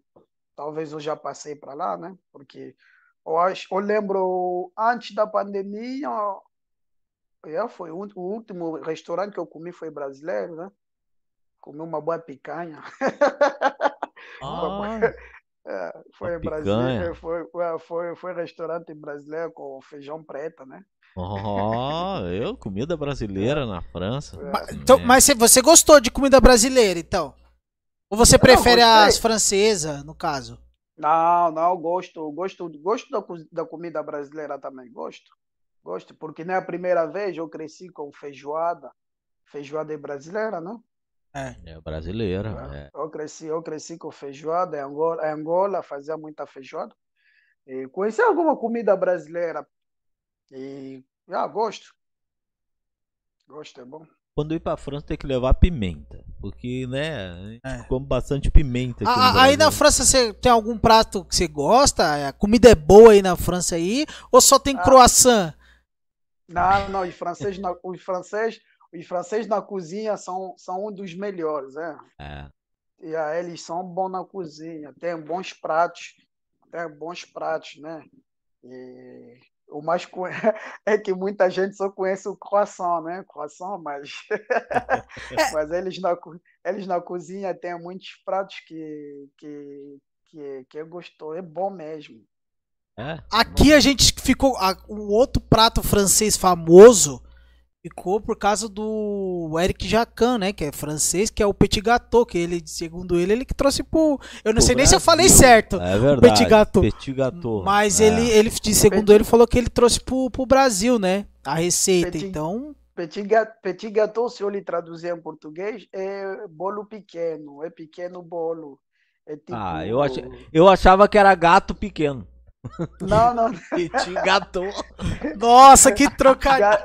S3: talvez eu já passei para lá, né? Porque eu, acho, eu lembro, antes da pandemia, é, foi o, o último restaurante que eu comi foi brasileiro, né? Comi uma boa picanha.
S2: Ah,
S3: É, foi
S2: Uma
S3: brasileiro,
S2: picanha.
S3: foi, foi, foi, restaurante brasileiro com feijão preto, né?
S2: ó, eu, comida brasileira na França.
S1: Ma- então,
S2: É.
S1: mas você- você gostou de comida brasileira, então? Ou você
S3: Eu
S1: prefere as francesas, no caso?
S3: Não, não, gosto, gosto, gosto da, da comida brasileira também, gosto, gosto, porque não é a primeira vez, eu cresci com feijoada, feijoada é brasileira, né?
S2: É brasileira. é.
S3: Eu cresci, eu cresci com feijoada, em Angola, em Angola fazia muita feijoada, e conheci alguma comida brasileira, e, ah, gosto, gosto, é bom.
S2: Quando ir pra França tem que levar pimenta. Porque, né, a gente
S1: É.
S2: come bastante pimenta aqui
S1: A-
S2: no
S1: a- aí na. França você tem algum prato que você gosta? A comida é boa aí na França aí? Ou só tem
S3: Ah.
S1: croissant?
S3: Não, não, os franceses na, os francês, os francês na cozinha são, são um dos melhores, é.
S2: É.
S3: E aí, eles são bons na cozinha, tem bons pratos, tem bons pratos, né? E o mais co- é que muita gente só conhece o croissant, né? Croissant, mas mas eles na eles na cozinha têm muitos pratos que que que, que eu gostou, é bom mesmo.
S2: É.
S1: Aqui a gente ficou. O outro prato francês famoso ficou por causa do Eric Jacan, né? Que é francês, que é o petit gâteau, que ele, segundo ele, ele que trouxe pro. Eu não
S2: Pro
S1: sei nem se eu
S2: Brasil.
S1: falei certo.
S2: É verdade.
S1: petit gâteau.
S2: Petit gâteau.
S1: Mas
S2: É.
S1: ele, ele, segundo
S3: Petit-
S1: ele, falou que ele trouxe pro, pro Brasil, né? A receita.
S3: Petit-
S1: Então.
S3: Petit gâteau, petit gâteau, se eu lhe traduzir em português, é bolo pequeno, é pequeno bolo. É tipo...
S2: Ah, eu achei- Eu achava que era gato pequeno.
S3: Não, não,
S2: Petit gâteau.
S1: Nossa, que trocadilho!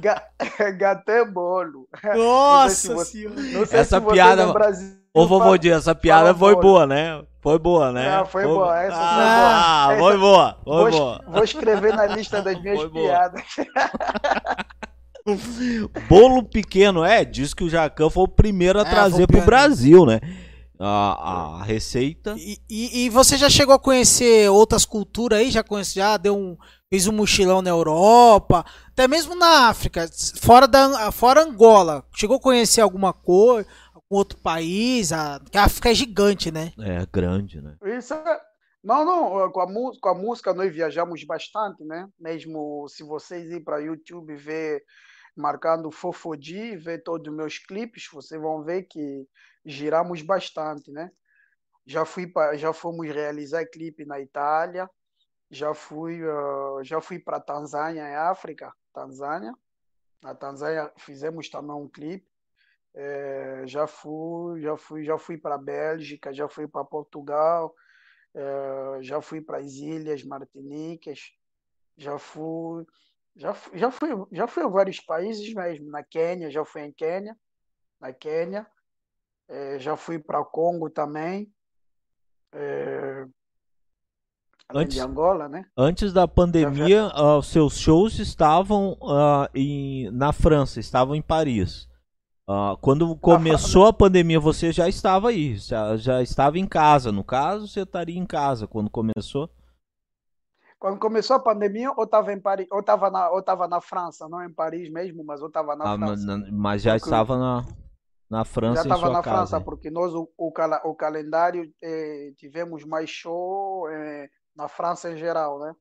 S3: Ga- Gâteau é bolo.
S1: Nossa
S3: você-
S1: senhora!
S3: Não sei
S2: Essa piada-
S3: no Brasil
S2: Ô, vovô
S3: fala-
S2: Dia, essa piada foi
S3: bolo.
S2: boa, né? Foi boa, né?
S3: Ah, foi boa, essa foi
S2: Ah,
S3: boa.
S2: foi boa, foi
S3: Vou,
S2: boa.
S3: vou escrever na lista das minhas
S2: Foi boa.
S3: piadas.
S2: Bolo pequeno, é, diz que o Jacan foi o primeiro a
S1: É, foi
S2: trazer
S1: o
S2: pro
S1: pioneiro.
S2: Brasil, né? A, a receita.
S1: E, e- e você já chegou a conhecer outras culturas aí? Já conhece, já deu um, fez um mochilão na Europa, até mesmo na África, fora da fora Angola. Chegou a conhecer alguma coisa, algum outro país? A, a África é gigante, né?
S2: É grande, né?
S3: Isso é... Não, não, com a, com a música nós viajamos bastante, né? Mesmo se vocês ir para YouTube ver marcando Fofodi, ver todos os meus clipes, vocês vão ver que giramos bastante, né? Já fui para, já fomos realizar clipe na Itália, já fui, ah, já fui para Tanzânia, em África, Tanzânia. Na Tanzânia fizemos também um clipe. Eh, já fui, já fui, já fui para Bélgica, já fui para Portugal. Eh, já fui para as ilhas Martiniques, já fui, já, fu- já fui, já fui a vários países mesmo. Na Quênia, já fui em Quênia, na Quênia, Eh, já fui para Congo também,
S2: Antes-
S3: de Angola, né?
S2: Antes da pandemia, ah, os seus shows estavam ah, em, na França, estavam em Paris. Ah, quando começou a pandemia, você já estava aí, já, já estava em casa. No caso, você estaria em casa quando começou.
S3: Quando começou a pandemia, eu estava em Paris, eu estava na, eu na França, não em Paris mesmo, mas eu estava na
S2: Ah, mas,
S3: França.
S2: na- mas já
S3: Porque-
S2: estava na, na França
S3: Já estava na
S2: casa.
S3: França,
S2: hein?
S3: porque nós, o, o, o calendário, eh, tivemos mais show eh, na França em geral, né?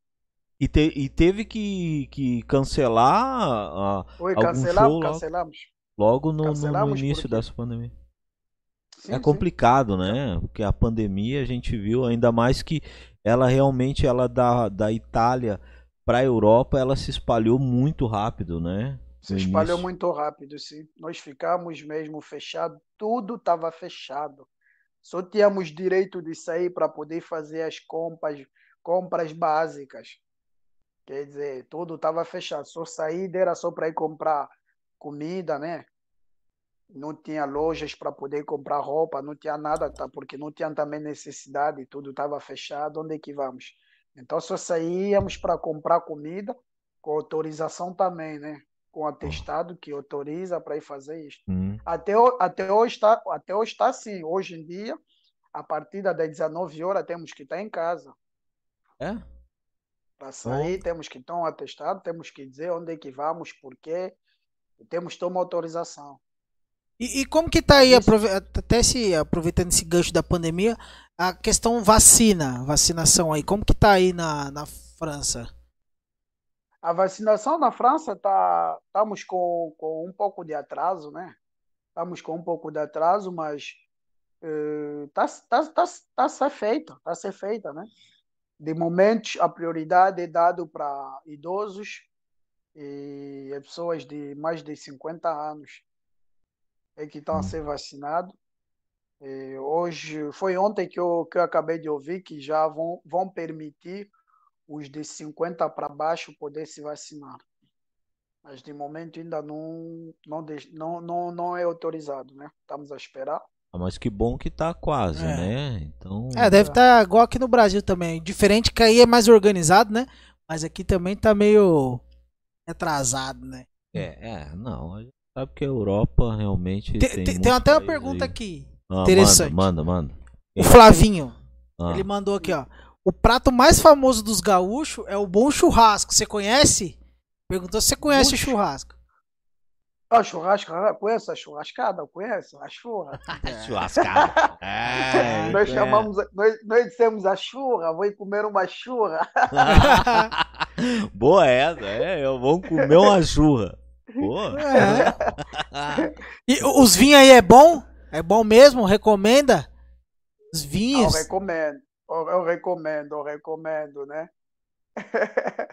S2: E, te- e teve que, que cancelar ah,
S3: Oi, cancelamos,
S2: lá?
S3: cancelamos.
S2: logo no- no, no
S3: Cancelamos
S2: início
S3: porque-
S2: dessa pandemia.
S3: Sim,
S2: é
S3: sim.
S2: complicado, né? Porque a pandemia a gente viu, ainda mais que ela realmente, ela da, da Itália para a Europa, ela se espalhou muito rápido, né?
S3: Se espalhou
S2: início.
S3: muito rápido, sim. Nós ficamos mesmo fechados, tudo estava fechado. Só tínhamos direito de sair para poder fazer as compras, compras básicas. Quer dizer, tudo estava fechado. Só saída era só para ir comprar comida, né? Não tinha lojas para poder comprar roupa, não tinha nada, tá? porque não tinha também necessidade, tudo estava fechado. Onde é que vamos? Então só saíamos para comprar comida, com autorização também, né? Com atestado que autoriza para ir fazer isso.
S2: Hum.
S3: Até, até hoje está até hoje está assim. Hoje em dia, a partir das 19 horas, temos que estar em casa.
S2: É?
S3: Para sair, temos que ter um atestado, temos que dizer onde é que vamos, por quê, e temos que ter uma autorização.
S1: E, e como que tá aí, aprove- até se aproveitando esse gancho da pandemia, a questão vacina, vacinação aí, como que tá aí na, na França?
S3: A vacinação na França tá, estamos com, com um pouco de atraso, né? Estamos com um pouco de atraso, mas está tá, tá, tá a ser feita, está a ser feita, né? De momento, a prioridade é dado para idosos e pessoas de mais de 50 anos é que estão a
S2: Hum.
S3: ser vacinados. E hoje, foi ontem que eu, que eu acabei de ouvir que já vão, vão permitir os de 50 para baixo poder se vacinar. Mas de momento ainda não, não, não, não, não é autorizado, né? Estamos a esperar.
S2: Ah, Mas que bom que tá quase,
S1: É.
S2: né? Então.
S1: É, deve estar igual aqui no Brasil também. Diferente que aí é mais organizado, né? Mas aqui também tá meio. retrasado, né?
S2: É, é, não. A gente sabe que a Europa realmente.
S1: Tem,
S2: tem,
S1: tem, até uma pergunta
S2: países
S1: aqui.
S2: aí. Ah,
S1: interessante.
S2: Manda, manda. manda.
S1: O Flavinho,
S2: Ah,
S1: ele mandou aqui, ó. O prato mais famoso dos gaúchos é o bom churrasco. Você conhece? Perguntou se você conhece o churrasco.
S3: A churrasca, conheço a churrascada, conheço a churra.
S2: Churrascada. É,
S3: nós
S2: é.
S3: chamamos, nós, nós dissemos a churra, vou ir comer uma churra.
S2: Boa essa, é. eu- Vamos comer uma churra. Boa.
S1: É. E os vinhos aí é bom? É bom mesmo? Recomenda? Os
S3: Eu
S1: vinhos?
S3: recomendo, eu, eu recomendo, eu recomendo, né?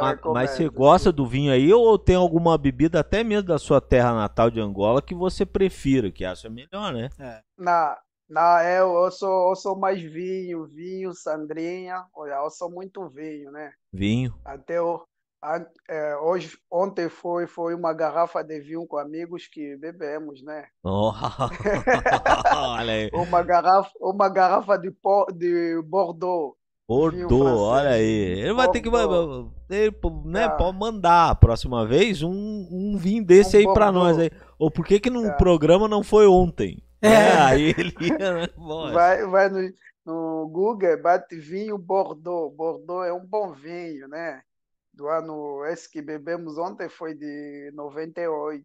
S3: Recomendo,
S2: Mas você gosta do vinho aí ou tem alguma bebida até mesmo da sua terra natal de Angola que você prefira, que acha melhor, né?
S3: Na, na, eu, eu, sou, eu sou mais vinho, vinho, sandrinha. Olha, eu sou muito vinho, né?
S2: Vinho.
S3: Até o, an- é, hoje, ontem foi, foi uma garrafa de vinho com amigos que bebemos, né?
S2: Oh, olha aí.
S3: Uma garrafa, uma garrafa de, de Bordeaux.
S2: Bordeaux,
S3: francês,
S2: olha aí. Ele vai ter que ele, né,
S3: Ah.
S2: pode mandar a próxima vez um, um vinho desse
S3: Um
S2: aí pra
S3: Bordeaux.
S2: nós aí. Ou por que que no
S3: É.
S2: programa não foi ontem?
S1: É.
S2: É, aí ele ia, né? Bom,
S3: Vai, vai no, no Google, bate vinho Bordeaux. Bordeaux é um bom vinho, né? Do ano, esse que bebemos ontem foi de 98.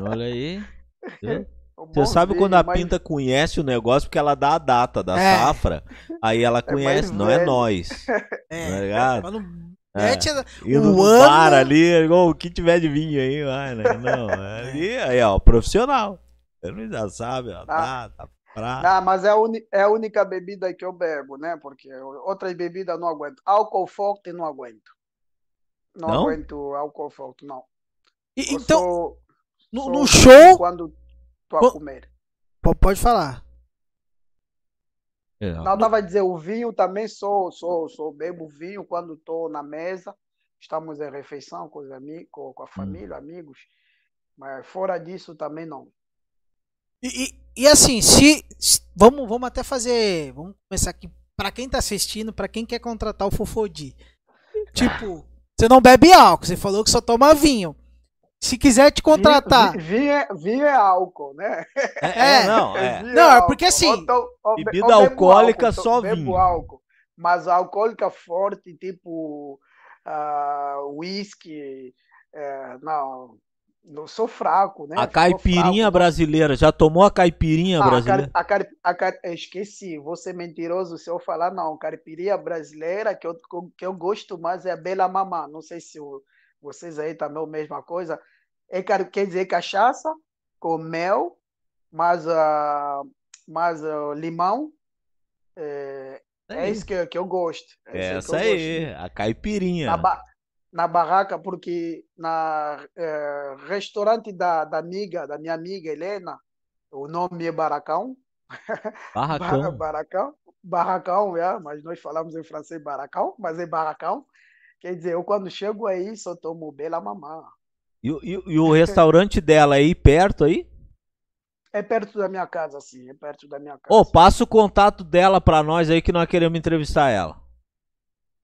S2: Olha aí.
S3: Bom
S2: Você sabe quando a
S3: mas-
S2: Pinta conhece o negócio porque ela dá a data da
S1: É.
S2: safra, aí ela conhece, não é nós.
S1: É.
S2: Tá ligado?
S1: Mas não
S2: É. E no
S1: ano-
S2: bar ali, igual o que tiver de vinho aí, vai, né? Não, ali, aí, ó, profissional. Ele já sabe, ó, tá, tá pra...
S3: Não, mas é a, uni- é a única bebida que eu bebo, né? Porque outras bebidas não aguento. Álcool forte não aguento. Não,
S2: Não?
S3: aguento álcool forte, não.
S1: E- Então,
S3: sou-
S1: no,
S3: sou
S1: no show.
S3: Quando a comer.
S1: P- Pode falar.
S2: É,
S3: Não, estava a dizer, o vinho também sou, sou, sou bebo vinho quando estou na mesa, estamos em refeição com, os ami com,
S2: Hum.
S3: a família, amigos, mas fora disso também não.
S1: E, e- e assim, se, se- vamos, vamos até fazer, vamos começar aqui Pra quem tá assistindo, pra quem quer contratar o Fofodi. Tipo, você não bebe álcool, você falou que só toma vinho. Se quiser te contratar,
S3: Vinho, vinho, é, vinho é álcool, né?
S2: É,
S1: É.
S2: não, é.
S3: Vinho
S1: Não, é porque assim,
S3: Ou tô- ou be-
S2: bebida
S3: bebo
S2: alcoólica,
S3: álcool,
S2: só
S3: bebo
S2: vinho.
S3: álcool. Mas alcoólica forte, tipo ah, whisky, é, não, não sou fraco, né?
S2: A
S3: Sou
S2: caipirinha
S3: fraco.
S2: brasileira, já tomou a caipirinha
S3: Ah, a
S2: brasileira?
S3: car- a car- a car- esqueci, vou ser mentiroso se eu falar não. Caipirinha brasileira que eu, que eu gosto mais é a Bela Mamá. Não sei se o- vocês aí também é a mesma coisa. É, quer dizer cachaça com mel, mais, ah, mais ah, limão. É, é isso que, eu- que eu gosto. É
S2: Essa
S3: eu
S2: aí,
S3: gosto.
S2: a caipirinha.
S3: Na, ba- na barraca, porque na eh, restaurante da, da amiga, da minha amiga Helena, o nome é Baracão. Ba-
S2: Barracão.
S3: Baracão, Barracão, é, mas nós falamos em francês Baracão, mas é Baracão. Quer dizer, eu quando chego aí só tomo Bela Mamã.
S2: E, o- e e o restaurante dela aí perto aí?
S3: É perto da minha casa, assim, é perto da minha casa.
S2: Ô, passa o contato dela pra nós aí que nós queremos entrevistar ela.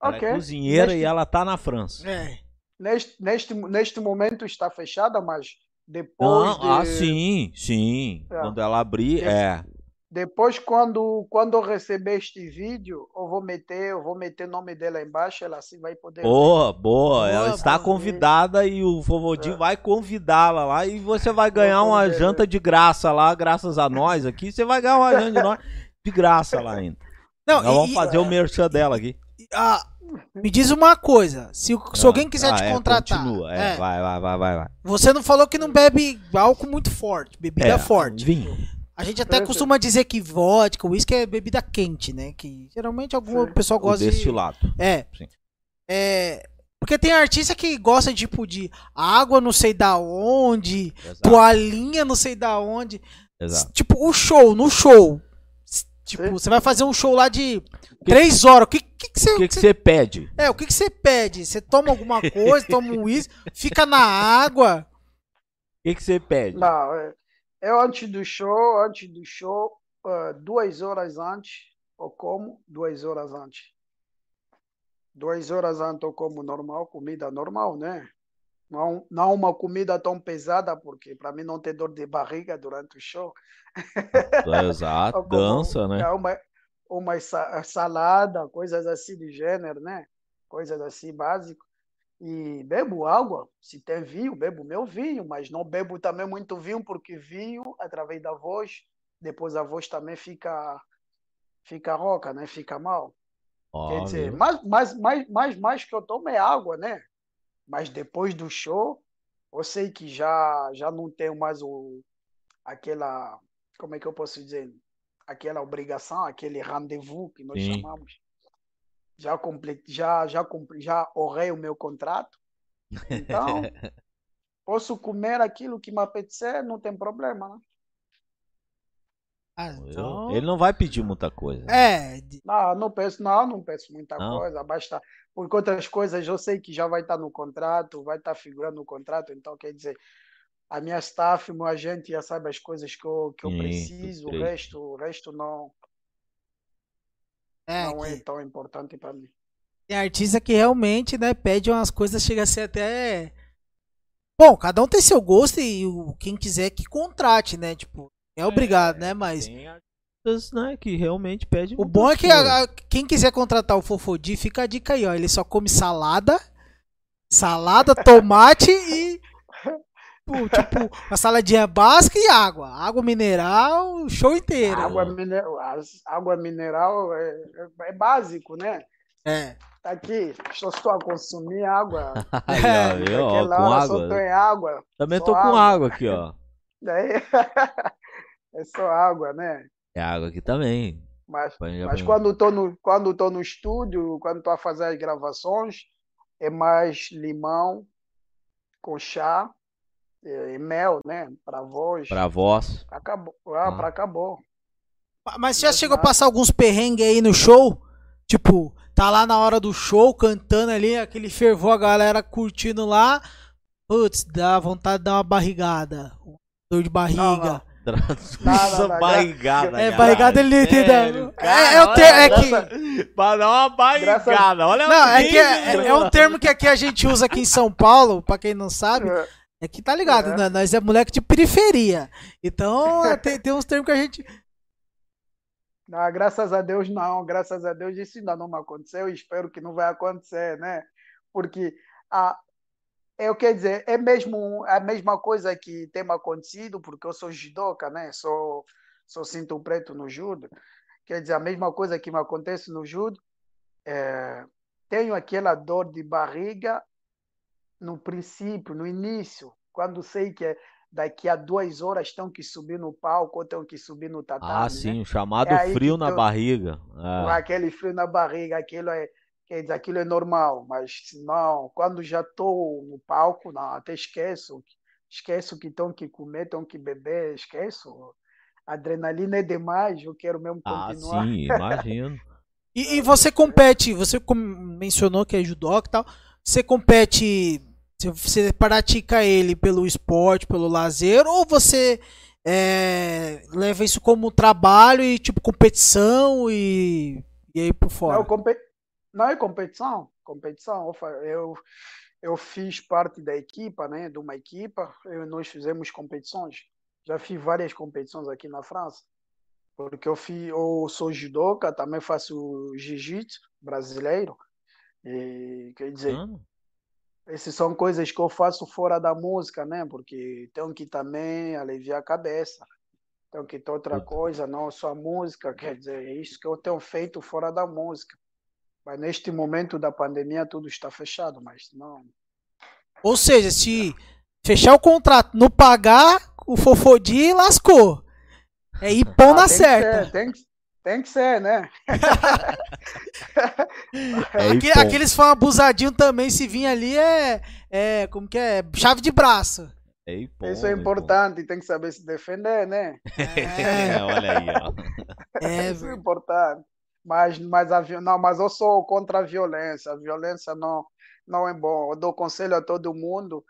S2: Ela
S3: Ok.
S2: é cozinheira
S3: Neste-
S2: e ela tá na França.
S1: é,
S3: Neste, neste, neste momento está fechada, mas depois
S2: Não,
S3: de,
S2: ah, sim, sim.
S3: É.
S2: Quando ela abrir, é.
S3: Depois, quando, quando eu receber este vídeo, eu vou meter, eu vou meter o nome dela embaixo, ela assim vai poder. ver.
S2: Boa, boa. Ela
S1: Boa,
S2: está
S1: boa.
S2: convidada e o Vovodinho
S3: É.
S2: vai convidá-la lá e você vai ganhar uma
S3: convidar,
S2: janta de graça lá, graças a nós aqui. Você vai ganhar uma janta de nós de graça lá ainda.
S1: não,
S2: Nós vamos
S1: e-
S2: fazer o merchan dela aqui.
S1: e- ah, me diz uma coisa, se, se alguém quiser
S2: Ah,
S1: te
S2: é,
S1: contratar,
S2: Continua, é,
S1: é,
S2: vai, vai, vai, vai. vai.
S1: você não falou que não bebe álcool muito forte, bebida
S2: É,
S1: forte.
S2: Vinho.
S1: A gente até costuma dizer que vodka, uísque é bebida quente, né? Que geralmente algum
S3: Sim.
S1: pessoal
S2: O
S1: gosta de
S2: destilado.
S1: É.
S2: Sim.
S1: É. Porque tem artista que gosta, tipo, de água não sei da onde,
S2: Exato.
S1: toalhinha não sei da onde.
S2: exato.
S1: Tipo, o show, no show. Tipo,
S3: Sim.
S1: você vai fazer um show lá de três horas. O que, que, que você.
S2: O que,
S1: você
S2: pede?
S1: É, o que, que você pede? Você toma alguma coisa, toma um uísque, fica na água.
S2: O que, que você pede?
S3: Não, é, eu antes do show, antes do show, ah, duas horas antes, eu como duas horas antes. Duas horas antes eu como normal, comida normal, né? Não, não uma comida tão pesada, porque para mim não ter dor de barriga durante o show.
S2: Exato, dança, né?
S3: É uma, uma salada, coisas assim de gênero, né? Coisas assim básicas. E bebo água, se tem vinho, bebo meu vinho, mas não bebo também muito vinho, porque vinho, através da voz, depois a voz também fica fica roca, né? Fica mal. Quer dizer, mais, mais, mais, mais, mais que eu tomo é água, né? Mas depois do show, eu sei que já, já não tenho mais o, aquela, como é que eu posso dizer? Aquela obrigação, aquele rendezvous que nós Sim. chamamos. Já complet, já, já, já honrei o meu contrato. Então, posso comer aquilo que me apetecer, não tem problema, né?
S2: Ah, então... Ele não vai pedir muita coisa.
S3: É. Não, não peço, não, não peço muita não. coisa. Basta. Porque outras coisas eu sei que já vai estar no contrato, vai estar figurando no contrato, então quer dizer, a minha staff, meu agente já sabe as coisas que eu, que eu Sim, preciso, o resto, o resto não. É, não é que... é tão importante para mim.
S1: Tem artista que realmente, né, pede umas coisas, chega a ser até. Bom, cada um tem seu gosto e o, quem quiser que contrate, né? Tipo, é obrigado, né? Mas. Tem
S2: artistas, né, que realmente pede.
S1: O bom é que a, a, quem quiser contratar o Fofodi, fica a dica aí, ó. Ele só come salada, salada, tomate e. Tipo, uma saladinha básica e água. Água mineral, show inteiro.
S3: Água, mineral, água mineral é, é, é básico, né?
S1: É.
S3: Tá aqui, só estou a consumir água.
S2: Aí, ó, ó, com água.
S3: Só água.
S2: Também tô água. com água aqui, ó.
S3: Daí... é só água, né?
S2: É água aqui também.
S3: Mas, mas quando estou no, quando tô no estúdio, quando estou a fazer as gravações, é mais limão com chá e mel, né? Para voz.
S2: Para voz.
S3: Acabou. Ah, ah. para acabou.
S1: Mas já chegou a passar alguns perrengues aí no show? Tipo, tá lá na hora do show, cantando ali, aquele fervor, a galera curtindo lá. Putz, dá vontade de dar uma barrigada. Dor de barriga. Não, não.
S2: Traduza barrigada.
S1: É, barrigada ele entendeu. É, é, o termo. É
S2: que... Pra dar uma barrigada. Olha
S1: não, é, que é, é, um termo que aqui a gente usa aqui em São Paulo, pra quem não sabe. É, é que tá ligado, é. né? Nós é moleque de periferia. Então tem, tem uns termos que a gente.
S3: Não, graças a Deus não, graças a Deus isso ainda não aconteceu e espero que não vai acontecer, né? Porque a, eu quero dizer, é mesmo a mesma coisa que tem acontecido, porque eu sou judoca, né? Sou, sou cinto preto no judo. Quer dizer, a mesma coisa que me acontece no judo. É, tenho aquela dor de barriga no princípio, no início, quando sei que é daqui a duas horas estão que subir no palco ou estão que subir no tatame.
S2: Ah, sim, né? o chamado é frio na tô, barriga.
S3: É. Aquele frio na barriga, aquilo é quer dizer, aquilo é normal, mas não, quando já estou no palco, não, até esqueço, esqueço que estão que comer, estão que beber, esqueço. adrenalina é demais, eu quero mesmo ah, continuar.
S2: Ah, sim, imagino.
S1: e, e, você compete, você mencionou que é judoca e tal, você compete, você pratica ele pelo esporte, pelo lazer, ou você é, leva isso como trabalho e tipo competição e, e aí por fora?
S3: Não, não é competição, competição. Eu, eu fiz parte da equipa, né, de uma equipa, eu, nós fizemos competições. Já fiz várias competições aqui na França. Porque eu, fiz, eu sou judoca, também faço jiu-jitsu brasileiro. E, quer dizer, hum. Essas são coisas que eu faço fora da música, né? Porque tenho que também aliviar a cabeça. Tenho que ter outra coisa, não só a música. Quer dizer, é isso que eu tenho feito fora da música. Mas neste momento da pandemia tudo está fechado, mas não.
S1: Ou seja, se fechar o contrato, não pagar, o Fofodi lascou. É ir pão ah, na certa.
S3: Ser, tem, que, tem que ser, né?
S1: é Aqui, aqueles fãs abusadinhos também, se vir ali, é, é. Como que é? Chave de braço.
S3: É Isso é importante, tem que saber se defender, né?
S2: É, olha aí, ó.
S3: É, Isso é importante. Mas, mas, a, não, mas eu sou contra a violência. A violência não, não é bom. Eu dou conselho a todo mundo.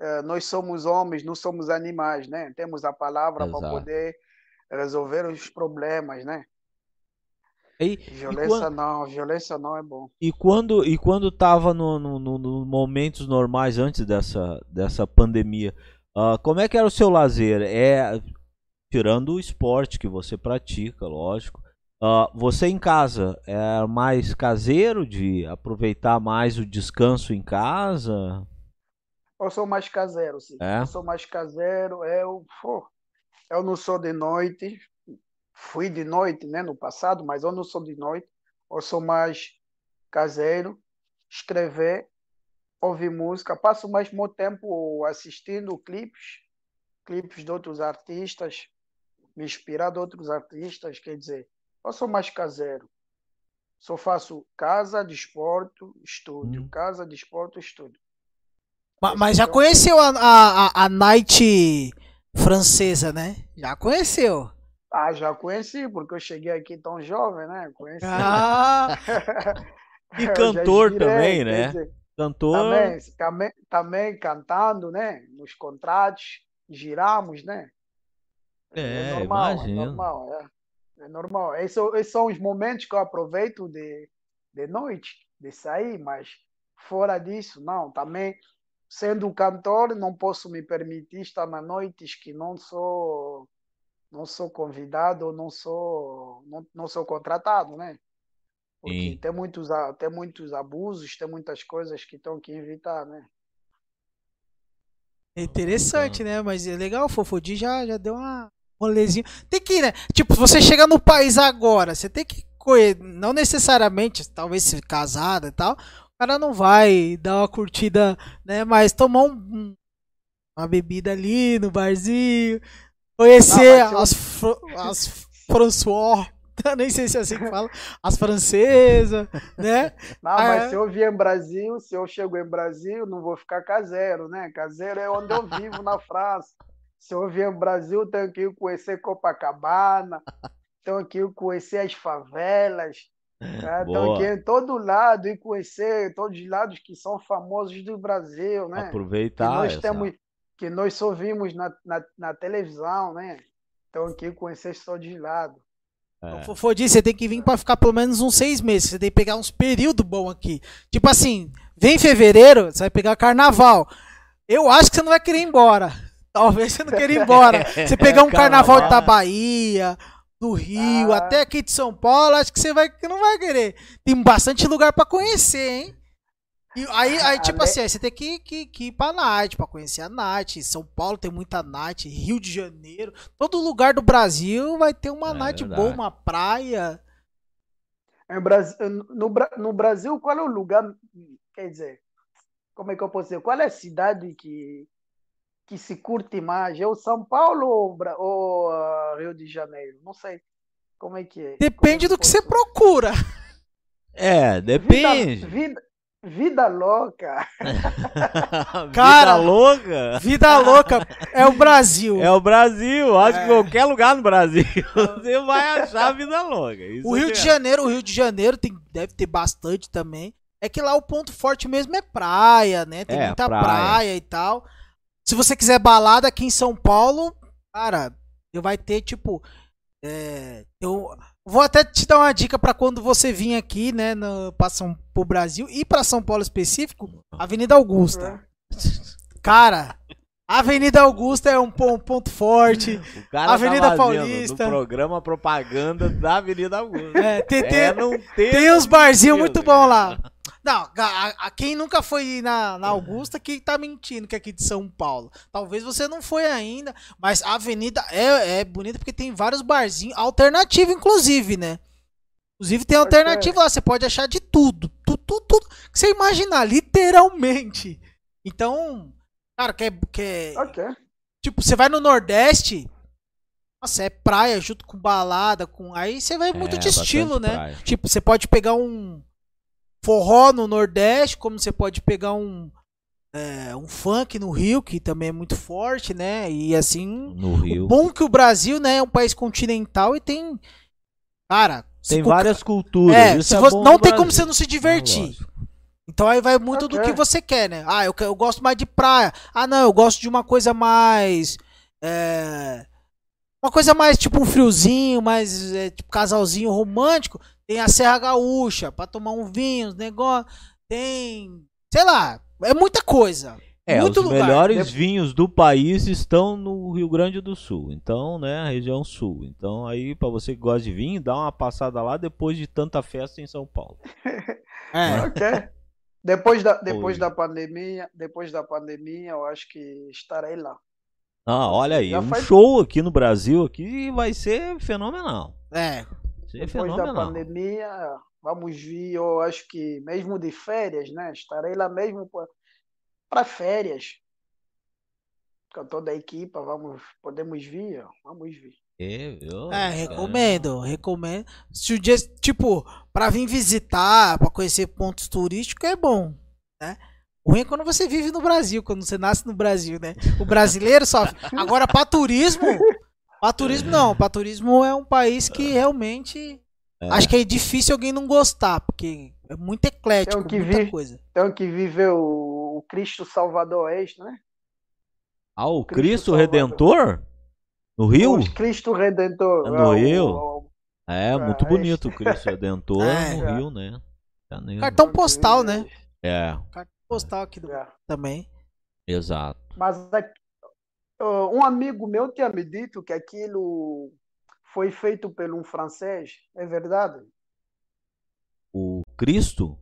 S3: Eh, nós somos homens, não somos animais, né? Temos a palavra para poder resolver os problemas, né?
S2: E,
S3: Violência
S2: quando,
S3: não, violência não é bom.
S2: e quando e quando tava no, no, no- momentos normais antes dessa dessa pandemia, ah, como é que era o seu lazer? É tirando o esporte que você pratica, lógico. ah, você em casa é mais caseiro de aproveitar mais o descanso em casa?
S3: Eu sou mais caseiro, sim.
S2: É?
S3: Eu sou mais caseiro. Eu, pô, eu não sou de noite. Fui de noite, né, no passado, mas eu não sou de noite. Eu sou mais caseiro. Escrever, ouvir música. Passo mais meu tempo assistindo clipes, clipes de outros artistas, me inspirar de outros artistas. Quer dizer, eu sou mais caseiro. Só faço casa, desporto, estúdio.
S2: Hum.
S3: Casa, desporto, estúdio.
S1: Ma- Mas já conheceu a, a, a- a night francesa, né? Já conheceu.
S3: Ah, já conheci, porque eu cheguei aqui tão jovem, né? Conheci.
S1: Ah,
S2: E cantor
S3: inspirei,
S2: também, né?
S3: dizer,
S2: Cantor.
S3: Também, também, também cantando, né? Nos contratos, giramos, né?
S2: É,
S3: normal,
S2: imagino.
S3: É normal, é. É normal. Esses, são- esses são os momentos que eu aproveito de, de noite, de sair, mas fora disso, não. Também, sendo cantor, não posso me permitir estar na noites que não sou não sou convidado ou não sou não, não sou contratado, né? Porque
S2: Sim.
S3: tem muitos tem muitos abusos, tem muitas coisas que estão que evitar, né?
S1: é interessante, né? Mas é legal, o Fofodi já, já deu uma rolezinho. Tem que ir, né? Tipo, você chega no país agora, você tem que não necessariamente, talvez se casada e tal, o cara não vai dar uma curtida, né? Mas tomar um- uma bebida ali no barzinho, conhecer
S3: mas
S1: as, fr- as François, nem sei se é assim que fala, as francesas, né?
S3: Não,
S1: Ah,
S3: mas
S1: é?
S3: se eu vier em Brasil, se eu chego em Brasil, não vou ficar caseiro, né? Caseiro é onde eu vivo na França. Se eu vier em Brasil, tenho que conhecer Copacabana, tenho que conhecer as favelas, né? tenho que ir em todo lado e conhecer todos os lados que são famosos do Brasil, né? Que
S2: Aproveitar
S3: nós
S2: essa-
S3: temos, que nós só vimos na, na, na televisão, né? Que ir conhecer todos os lados.
S2: é.
S1: O Fofodi, você tem que vir pra ficar pelo menos uns seis meses. Você tem que pegar uns períodos bons aqui. Tipo assim, vem em fevereiro, você vai pegar carnaval. Eu acho que você não vai querer ir embora. Talvez você não queira ir embora. Você pegar um carnaval, da Bahia, do Rio,
S3: Ah.
S1: até aqui de São Paulo, acho que você vai, que não vai querer. Tem bastante lugar pra conhecer, hein? E aí, aí tipo
S3: Ale-
S1: assim, aí você tem que, que, que ir pra night, pra conhecer a night. São Paulo tem muita night, Rio de Janeiro. Todo lugar do Brasil vai ter uma
S2: É
S1: night
S2: verdade.
S1: boa, uma praia.
S3: Em Brasil, no, no Brasil, qual é o lugar? Quer dizer, como é que eu posso dizer? Qual é a cidade que, que se curte mais? É o São Paulo ou, ou ah, Rio de Janeiro? Não sei. Como é que é?
S1: Depende
S3: Como é
S1: do que você procura.
S2: É, depende.
S3: vida, vida louca.
S2: Vida
S1: Cara,
S2: louca.
S1: Vida louca é o Brasil.
S2: É o Brasil, acho
S1: É.
S2: que qualquer lugar no Brasil você vai achar vida louca. Isso
S1: O Rio
S2: é.
S1: de Janeiro, o Rio de Janeiro tem, deve ter bastante também. É que lá o ponto forte mesmo é praia, né? Tem
S2: É,
S1: muita
S2: praia.
S1: praia. e tal. Se você quiser balada aqui em São Paulo, cara, você vai ter tipo. é, eu vou até te dar uma dica pra quando você vir aqui, né, no, pra São, pro Brasil e pra São Paulo específico, Avenida Augusta. Cara, Avenida Augusta é um, um ponto forte.
S2: O cara
S1: Avenida
S2: tá
S1: Paulista.
S2: no programa propaganda da Avenida Augusta.
S1: É, tem, tem-
S2: É, não ter
S1: Tem uns barzinhos muito bons lá. Não, a, a- quem nunca foi na, na Augusta, que tá mentindo que é aqui de São Paulo. Talvez você não foi ainda, mas a avenida é, é bonita porque tem vários barzinhos, alternativo inclusive, né? Inclusive tem alternativa lá, você pode achar de tudo, tudo, tudo, tudo que você imaginar, literalmente. Então, cara, quer, quer,
S3: Ok.
S1: Tipo, você vai no Nordeste, nossa, é praia junto com balada, com aí você vai muito
S2: É,
S1: de estilo, né?
S2: praia.
S1: Tipo, você pode pegar um forró no Nordeste, como você pode pegar um é, um funk no Rio, que também é muito forte, né? E assim,
S2: No Rio.
S1: o bom que o Brasil, né, é um país continental e tem cara,
S2: Tem
S1: co-
S2: várias culturas.
S1: é,
S2: isso
S1: se
S2: é
S1: você-
S2: bom
S1: não tem como
S2: Brasil.
S1: você não se divertir.
S2: Ah, lógico.
S1: Então aí vai muito do
S3: Ok.
S1: que você quer, né? Ah, eu, que- eu gosto mais de praia. Ah, não, eu gosto de uma coisa mais. é, uma coisa mais tipo um friozinho, mais é, tipo casalzinho romântico. Tem a Serra Gaúcha pra tomar um vinho, os negócio, tem, sei lá, é muita coisa.
S2: É,
S1: muito
S2: os
S1: lugar.
S2: melhores vinhos do país estão no Rio Grande do Sul. Então, né, a região sul. Então, aí pra você que gosta de vinho, dá uma passada lá depois de tanta festa em São Paulo.
S1: É.
S3: Ok. Depois da, depois
S2: Oi.
S3: da pandemia, depois da pandemia, eu acho que estarei lá.
S2: Ah, olha aí,
S3: Já
S2: um
S3: faz-
S2: show aqui no Brasil aqui vai ser fenomenal.
S1: É.
S2: Ser
S3: Depois da
S2: fenomenal.
S3: pandemia, vamos vir, eu acho que mesmo de férias, né? Estarei lá mesmo para férias. Com toda a equipa, vamos, podemos vir, ó, vamos vir.
S2: É, viu?
S1: É, recomendo, recomendo. Se o dia, tipo, pra vir visitar, pra conhecer pontos turísticos é bom, né? O ruim é quando você vive no Brasil, quando você nasce no Brasil, né? O brasileiro sofre. Agora, pra turismo, pra turismo não. Pra turismo é um país que realmente
S2: É.
S1: acho que é difícil alguém não gostar, porque é muito eclético,
S3: Tem o que
S1: muita
S3: vir.
S1: coisa.
S3: Então que viver o, o Cristo Salvador Oeste, né?
S2: Ah, o
S3: Cristo
S2: Cristo. Redentor? No Rio?
S3: O Cristo Redentor.
S2: É no
S3: o-
S2: Rio?
S3: o-
S2: É,
S3: Ah,
S2: muito
S3: é
S2: bonito o Cristo Redentor
S1: É.
S2: no Rio, né? Janeiro.
S1: Cartão postal, né?
S2: É,
S1: Cartão postal aqui do
S3: É.
S1: também.
S2: exato.
S3: Mas aqui- ah, um amigo meu tinha me dito que aquilo foi feito por um francês. É verdade?
S2: O Cristo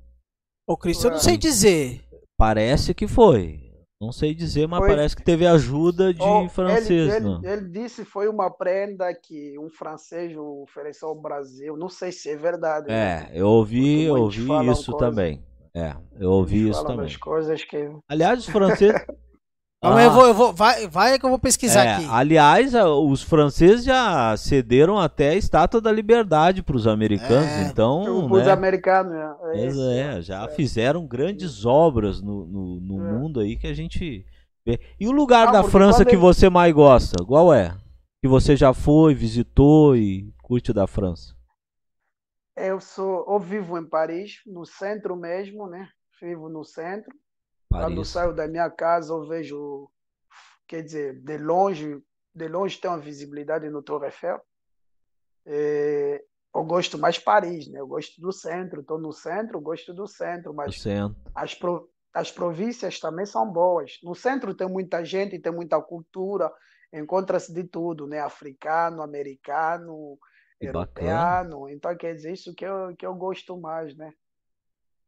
S1: O Cristo eu não
S3: É.
S1: sei dizer.
S2: parece que foi. Não sei dizer, mas
S3: Foi.
S2: parece que teve ajuda de
S3: Oh,
S2: francês,
S3: ele,
S2: não.
S3: ele, ele disse que foi uma prenda que um francês ofereceu ao Brasil. Não sei se é verdade. né?
S2: É, eu ouvi, eu ouvi isso
S3: coisa.
S2: também. É, eu ouvi
S3: Eles
S2: isso
S3: falam
S2: também.
S3: coisas que
S2: Aliás, os franceses.
S1: Então
S2: Ah,
S1: eu vou, eu vou, vai, vai que eu vou pesquisar
S2: é,
S1: aqui.
S2: aliás, os franceses já cederam até a estátua da liberdade para os americanos,
S1: É.
S2: então,
S3: os
S2: né?
S3: americanos. É,
S2: Pois
S3: isso.
S2: é, já fizeram grandes obras no, no, no
S3: É.
S2: mundo aí que a gente vê. E o lugar
S3: Ah,
S2: da França que
S3: ele-
S2: você mais gosta? Qual é? Que você já foi, visitou e curte da França?
S3: Eu sou, eu vivo em Paris, no centro mesmo, né? Vivo no centro. Quando
S2: Paris.
S3: saio da minha casa, eu vejo, quer dizer, de longe, de longe tem uma visibilidade no Torre Eiffel. É, eu gosto mais Paris, né? Eu gosto do centro, estou no centro, gosto do centro, mas
S2: centro.
S3: as, pro- as províncias também são boas. No centro tem muita gente, tem muita cultura, encontra-se de tudo, né? Africano, americano,
S2: Que
S3: europeano. Então, quer dizer, isso que eu, que eu gosto mais, né?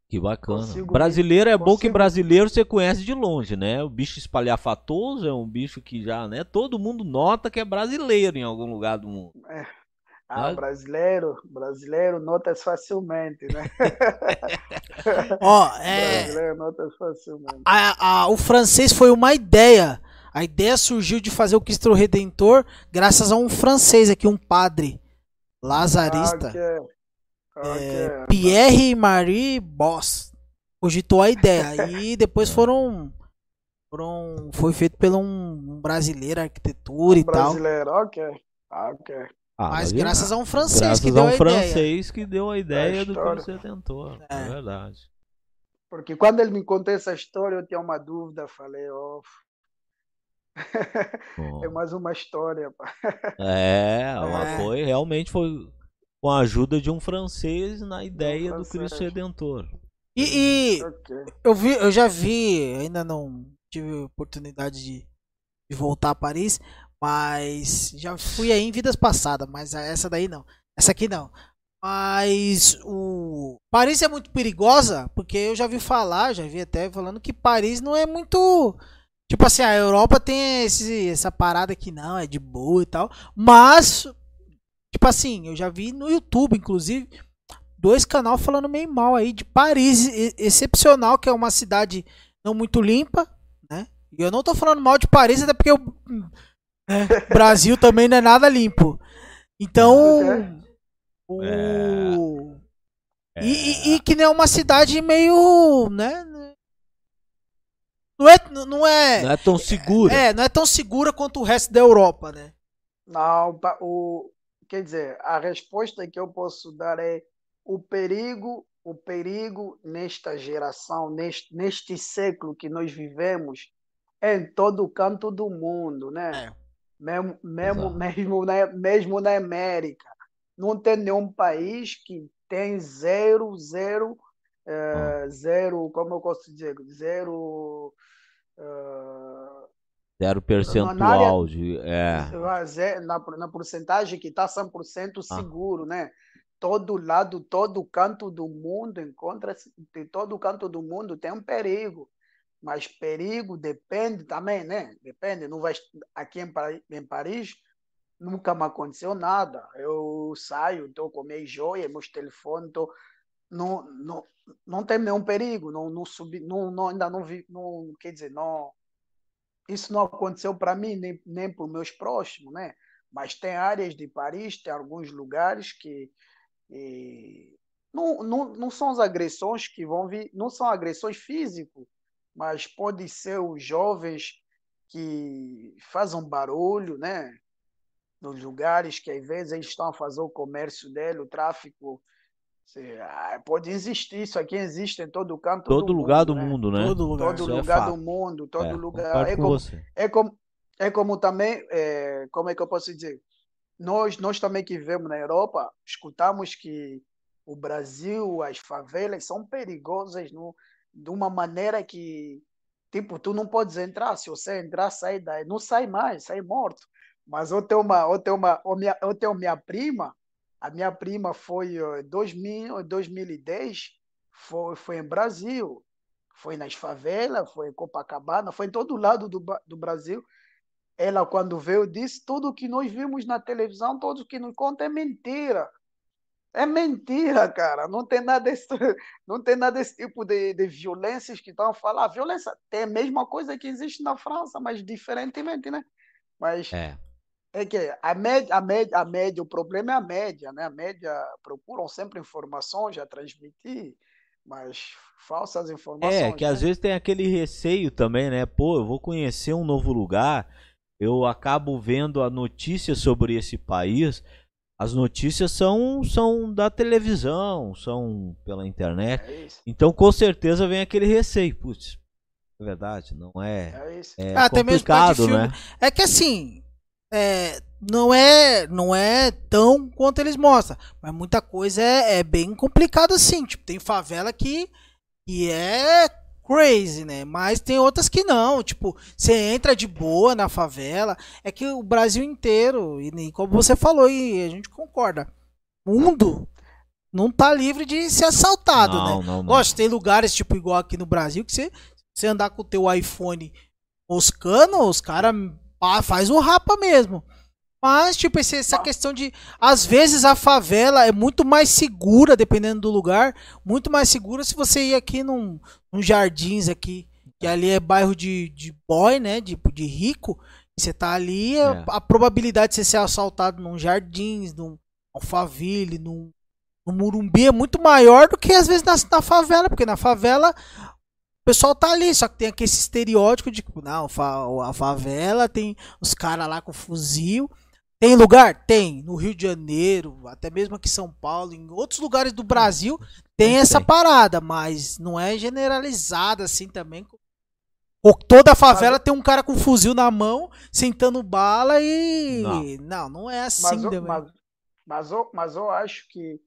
S2: Que bacana.
S3: Consigo
S2: brasileiro é bom que brasileiro você conhece de longe, né? O bicho espalhafatoso é um bicho que já, né? Todo mundo nota que é brasileiro em algum lugar do mundo.
S3: Ah,
S2: Ah.
S3: brasileiro, brasileiro nota facilmente, né?
S1: Ó, é.
S3: Brasileiro nota facilmente.
S1: a- a- o francês foi uma ideia. A ideia surgiu de fazer o Cristo Redentor graças a um francês aqui, um padre lazarista,
S3: Ah, ok. Ok.
S1: Pierre Marie Boss. Cogitou a ideia. E depois foram. foram foi feito por um, um brasileiro, arquitetura e tal.
S3: brasileiro, ok. Ah, ok.
S2: Ah,
S1: Mas graças a um francês
S2: Graças
S1: que
S2: a
S1: deu
S2: um
S1: a ideia.
S2: francês que deu a ideia do que você tentou. É,
S1: É.
S2: verdade.
S3: Porque quando ele me contou essa história, eu tinha uma dúvida. Falei, ó,
S2: Bom.
S3: é mais uma história. pá.
S2: É, ela
S1: É.
S2: foi realmente foi com a ajuda de um francês na ideia do
S3: francês.
S2: Cristo Redentor.
S1: E, e
S3: Ok.
S1: eu vi, eu já vi, ainda não tive oportunidade de, de voltar a Paris, mas já fui aí em vidas passadas, mas essa daí não. Essa aqui não. Mas o Paris é muito perigosa, porque eu já vi falar, já vi até falando que Paris não é muito tipo assim, a Europa tem esse, essa parada que não, é de boa e tal, mas tipo assim, eu já vi no YouTube, inclusive, dois canal falando meio mal aí de Paris, excepcional, que é uma cidade não muito limpa, né? E eu não tô falando mal de Paris, até porque o né, Brasil também não é nada limpo. Então, o...
S2: É.
S1: E, e- e que nem é uma cidade meio, né? Não é, não é,
S2: Não é tão segura.
S1: é, não é tão segura quanto o resto da Europa, né?
S3: Não, o, quer dizer, a resposta que eu posso dar é o perigo, o perigo nesta geração, neste, neste século que nós vivemos, é em todo canto do mundo, né?
S1: É.
S3: Mesmo, mesmo,
S2: Exato.
S3: mesmo, na, mesmo na América. Não tem nenhum país que tem zero, zero, uh, zero, como eu posso dizer, zero. Uh,
S2: zero percentual de. É.
S3: Na, na porcentagem que está 100% ah. seguro, ah. né? Todo lado, todo canto do mundo encontra-se, de todo canto do mundo tem um perigo. Mas perigo depende também, né? Depende. Não vai aqui em, em Paris nunca me aconteceu nada. Eu saio, estou com minhas joias, meus telefones, tô, não, não, não tem nenhum perigo, não, não subi, não, não, ainda não vi, não, quer dizer, não, isso não aconteceu para mim, nem, nem para os meus próximos, né? Mas tem áreas de Paris, tem alguns lugares que e, não, não, não são as agressões que vão vir, não são agressões físicas, mas pode ser os jovens que fazem barulho, né? nos lugares que às vezes eles estão a fazer o comércio dele, o tráfico. Ah, pode existir, isso aqui existe em todo canto
S2: todo
S3: do
S2: lugar
S3: mundo,
S2: do
S3: né?
S2: mundo, né?
S3: Todo lugar, todo lugar é do mundo, todo é, lugar. É como, é como, é como também, é, como é que eu posso dizer? Nós, nós também que vivemos na Europa, escutamos que o Brasil, as favelas são perigosas no, de uma maneira que, tipo, tu não podes entrar. Se você entrar, sai daí. Não sai mais, sai morto. Mas eu tenho uma, eu tenho uma, eu tenho minha prima, a minha prima foi em 2000, 2010, foi, foi em Brasil, foi nas favelas, foi em Copacabana, foi em todo lado do, do Brasil. Ela, quando veio, disse: tudo que nós vimos na televisão, tudo que nos conta é mentira. É mentira, cara. Não tem nada desse, não tem nada desse tipo de, de violências que estão a falar. Violência tem a mesma coisa que existe na França, mas diferentemente, né? Mas
S2: é.
S3: É que a média, a média, a média, o problema é a média, né? A média procuram sempre informações a transmitir, mas falsas informações.
S2: É, que
S3: né?
S2: às vezes tem aquele receio também, né? Pô, eu vou conhecer um novo lugar, eu acabo vendo a notícia sobre esse país. As notícias são, são da televisão, são pela internet. É então, com certeza, vem aquele receio. Putz, é verdade, não é. É, é Até complicado, mesmo né?
S1: É que assim, é, não é não é tão quanto eles mostram, mas muita coisa é, é bem complicada assim. Tipo, tem favela que, que é crazy, né? Mas tem outras que não. Tipo, você entra de boa na favela. É que o Brasil inteiro, e como você falou, e a gente concorda, mundo não tá livre de ser assaltado, não, né? Não, não. Lógico, tem lugares, tipo, igual aqui no Brasil, que você, você andar com o teu iPhone moscando, os caras ah, faz o rapa mesmo. Mas, tipo, esse, essa questão de. Às vezes a favela é muito mais segura, dependendo do lugar. Muito mais segura se você ir aqui num, num jardins aqui. Que ali é bairro de, de boy, né? De, de rico. E você tá ali, é. a probabilidade de você ser assaltado num jardins, num alfaville, num, num Murumbi é muito maior do que às vezes na, na favela. Porque na favela pessoal tá ali, só que tem aquele estereótipo de, não, a favela tem os caras lá com fuzil. Tem lugar? Tem. No Rio de Janeiro, até mesmo aqui em São Paulo, em outros lugares do Brasil, tem essa parada, mas não é generalizada assim também. Toda a favela tem um cara com fuzil na mão, sentando bala e. Não, não, não é assim.
S3: Mas, eu, mas, mas, eu, mas eu acho que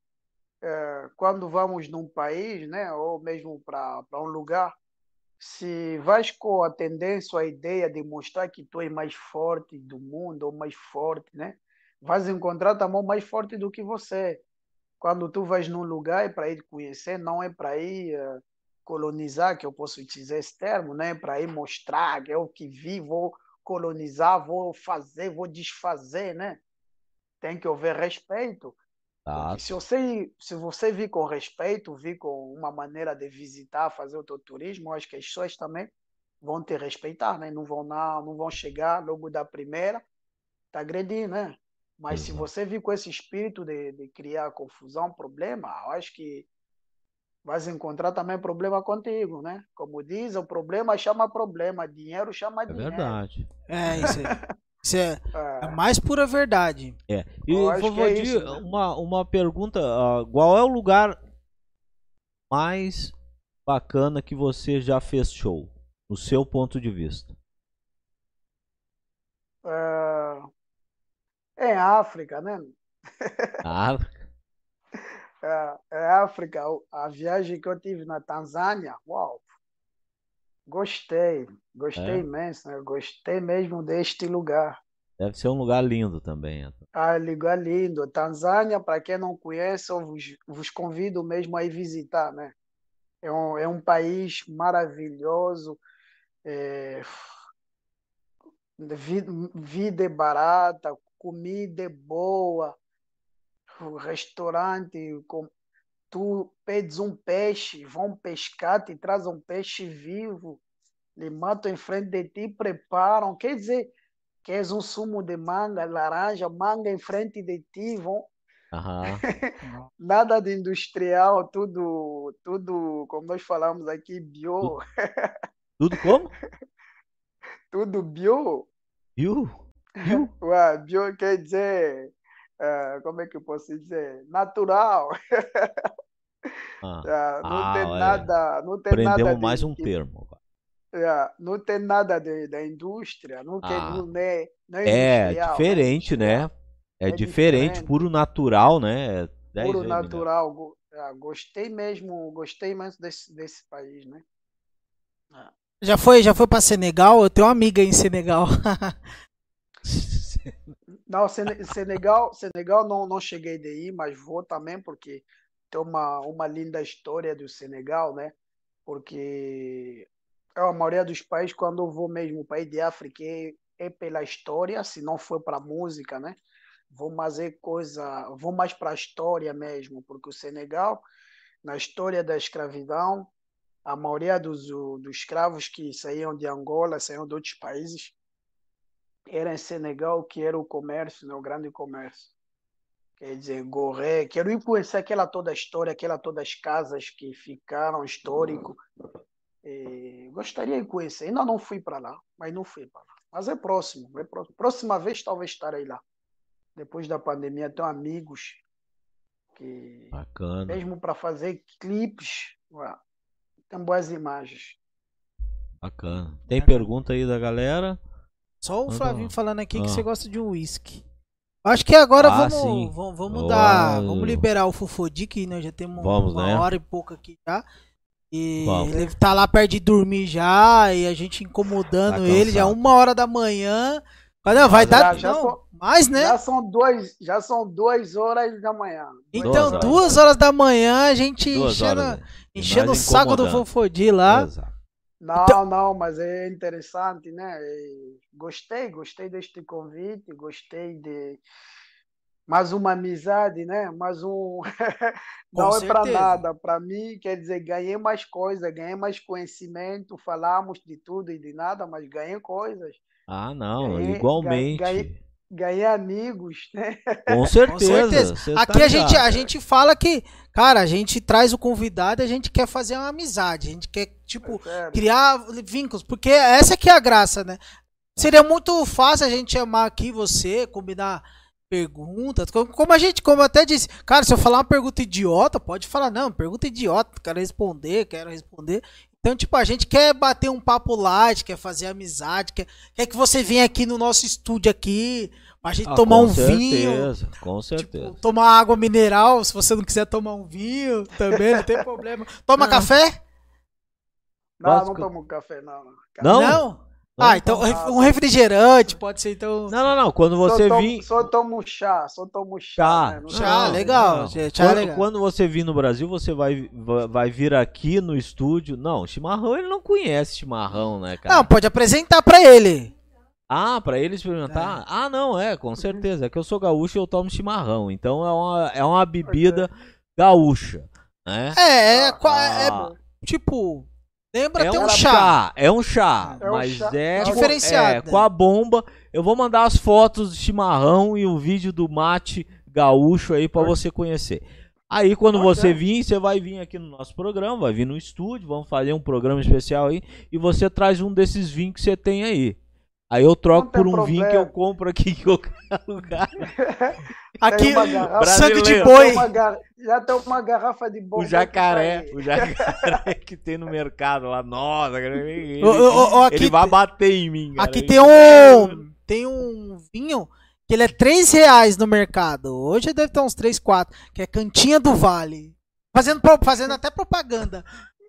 S3: é, quando vamos num país, né, ou mesmo para um lugar, se vais com a tendência, a ideia de mostrar que tu és mais forte do mundo, ou mais forte, né? Vais encontrar também mais forte do que você. Quando tu vais num lugar é para ir conhecer, não é para ir uh, colonizar, que eu posso utilizar esse termo, né? Para ir mostrar que é o que vi, vou colonizar, vou fazer, vou desfazer, né? Tem que haver respeito. Tá. Se você, se você vir com respeito, vir com uma maneira de visitar, fazer o teu turismo, acho que as pessoas também vão te respeitar, né? Não vão, não, não vão chegar logo da primeira, tá agredindo, né? Mas se você vir com esse espírito de, de criar confusão, problema, eu acho que vai encontrar também problema contigo, né? Como diz, o problema chama problema, dinheiro chama
S2: é
S3: dinheiro.
S2: É verdade.
S1: É, isso aí. Isso é, é, a mais pura verdade.
S2: É. E, vovô, é né? uma, uma pergunta: uh, qual é o lugar mais bacana que você já fez show, no seu ponto de vista?
S3: É, é África, né?
S2: África.
S3: É, é África, a viagem que eu tive na Tanzânia, uau! Gostei, gostei
S2: É?
S3: imenso, né? Gostei mesmo deste lugar.
S2: Deve ser um lugar lindo também.
S3: Ah, lugar lindo. Tanzânia, para quem não conhece, eu vos, vos convido mesmo a ir visitar, né? É um, é um país maravilhoso, é, vi- vida é barata, comida é boa, restaurante, com, tu pedes um peixe, vão pescar, te trazem um peixe vivo, lhe matam em frente de ti, preparam, quer dizer, queres um sumo de manga, laranja, manga em frente de ti, vão,
S2: Aham.
S3: nada de industrial, tudo, tudo, como nós falamos aqui, bio,
S2: Tudo como?
S3: tudo bio,
S2: Viu? Viu?
S3: Ué, bio quer dizer, eh, como é que eu posso dizer, natural,
S2: Ah,
S3: Ah, não
S2: Ah,
S3: tem
S2: olha.
S3: nada, não tem nada
S2: aprendemos
S3: de-
S2: mais um
S3: de-
S2: termo.
S3: É, não tem nada de, da indústria, não, tem,
S2: Ah.
S3: não é, não é
S2: É
S3: industrial, não é
S2: diferente, né? É,
S3: É
S2: diferente,
S3: diferente.
S2: puro natural, né? É dez
S3: Puro
S2: melhor.
S3: natural. Go- ah, Gostei mesmo, gostei mesmo desse, desse país, né?
S1: Já foi, já foi pra Senegal? Eu tenho uma amiga em Senegal.
S3: Não, Sene- Senegal, Senegal não, não cheguei de ir, mas vou também porque tem uma, uma linda história do Senegal, né? Porque é a maioria dos países, quando eu vou mesmo para de África, é, é pela história, se não for para música, né? Vou mais é coisa, vou mais para a história mesmo, porque o Senegal, na história da escravidão, a maioria dos, dos escravos que saíam de Angola, saíam de outros países, era em Senegal que era o comércio, né, o grande comércio. Quer dizer, Goré, quero ir conhecer aquela toda a história, aquela todas as casas que ficaram histórico. E gostaria de conhecer. Ainda não fui para lá, mas não fui para lá. Mas é próximo, é próximo. Próxima vez talvez estarei lá. Depois da pandemia, tenho amigos que
S2: Bacana.
S3: mesmo para fazer clipes, ué, tem boas imagens.
S2: Bacana. Tem pergunta aí da galera?
S1: Só o
S2: Manda
S1: Flavinho
S2: lá.
S1: falando aqui que
S2: Ah.
S1: você gosta de um whisky. Acho que agora
S2: Ah,
S1: vamos,
S2: sim.
S1: vamos, vamos
S2: Ó,
S1: dar. Vamos liberar o Fufodi, que nós já temos
S2: Vamos,
S1: uma
S2: né?
S1: hora e pouco aqui já. E
S2: Vamos.
S1: ele tá lá perto de dormir já, e a gente incomodando
S2: Tá
S1: ele, já uma hora da manhã. Cadê? Vai
S3: Já-
S1: dar.
S3: já
S1: não,
S3: sou-
S1: mais, né?
S3: Já são dois, já são duas horas da manhã.
S1: Então,
S2: Duas horas.
S1: duas horas da manhã, a gente
S2: Duas
S1: enchendo,
S2: horas. né?
S1: Enchendo o saco do. Fofodi lá.
S2: Exato.
S3: Não,
S1: Então-
S3: não, mas é interessante, né? Gostei, gostei deste convite, gostei de mais uma amizade, né? Mais um.
S1: Com
S3: não é para nada. Para mim, quer dizer, ganhei mais coisas, ganhei mais conhecimento, falamos de tudo e de nada, mas ganhei coisas.
S2: Ah, não,
S3: Ganhei-
S2: igualmente.
S3: ganhei- Ganhei amigos, né?
S2: Com certeza.
S1: Com certeza.
S2: tá
S1: Aqui a gente, a gente fala que, cara, a gente traz o convidado e a gente quer fazer uma amizade. A gente quer, tipo,
S3: Sério.
S1: criar vínculos, porque essa que é a graça, né? Seria muito fácil a gente chamar aqui você, combinar perguntas, como, a gente, como eu até disse, cara, se eu falar uma pergunta idiota, pode falar, não, pergunta idiota, quero responder, quero responder. Então, tipo, a gente quer bater um papo light, quer fazer amizade, quer, quer que você venha aqui no nosso estúdio aqui, pra gente
S2: Ah,
S1: tomar
S2: com
S1: um vinho.
S2: certeza, Com certeza.
S1: Tipo, tomar água mineral, se você não quiser tomar um vinho, também não tem problema. Toma
S2: Ah.
S1: café?
S3: Não, não tomo café, não.
S2: Não?
S1: Ah, então
S3: não,
S1: um refrigerante pode ser então.
S2: Não, não, não. Quando você vir.
S3: só tomo chá, só tomo chá.
S2: Chá.
S3: né? Não
S1: Chá,
S3: tomo-
S1: legal.
S2: não.
S1: gente, chá é
S2: Quando,
S1: legal.
S2: quando você vir no Brasil, você vai, vai, vai vir aqui no estúdio. Não, chimarrão ele não conhece chimarrão, né, cara?
S1: Não, pode apresentar pra ele.
S2: Ah, pra ele experimentar? Ah, não, é, com certeza. É que eu sou gaúcho e eu tomo chimarrão. Então é uma, é uma bebida gaúcha, né?
S1: É, é,
S3: Ah,
S1: é,
S2: Ah,
S1: tipo, lembra
S2: é
S1: ter
S2: um
S1: um
S2: chá.
S1: chá.
S2: é um chá,
S3: É um
S2: mas
S3: chá
S2: é,
S1: diferenciado,
S2: é,
S1: né?
S2: com a bomba. Eu vou mandar as fotos de chimarrão e o vídeo do mate gaúcho aí pra você conhecer. Aí quando você vir, você vai vir aqui no nosso programa, vai vir no estúdio, vamos fazer um programa especial aí e você traz um desses vinhos que você tem aí. Aí eu troco
S3: tem
S2: por um vinho que
S3: problema.
S2: eu compro aqui em qualquer lugar.
S1: Aqui,
S3: garrafa-
S1: sangue de boi.
S3: Tem uma gar- Já tem uma garrafa de bom.
S2: O jacaré, o jacaré que tem no mercado lá, nossa, ele,
S1: ô, ô, aqui
S2: ele vai
S1: tem-
S2: bater em mim. cara.
S1: Aqui tem um, tem um vinho que ele é 3 reais no mercado. Hoje deve estar uns 3, 4. Que é Cantinha do Vale. Fazendo, fazendo até propaganda.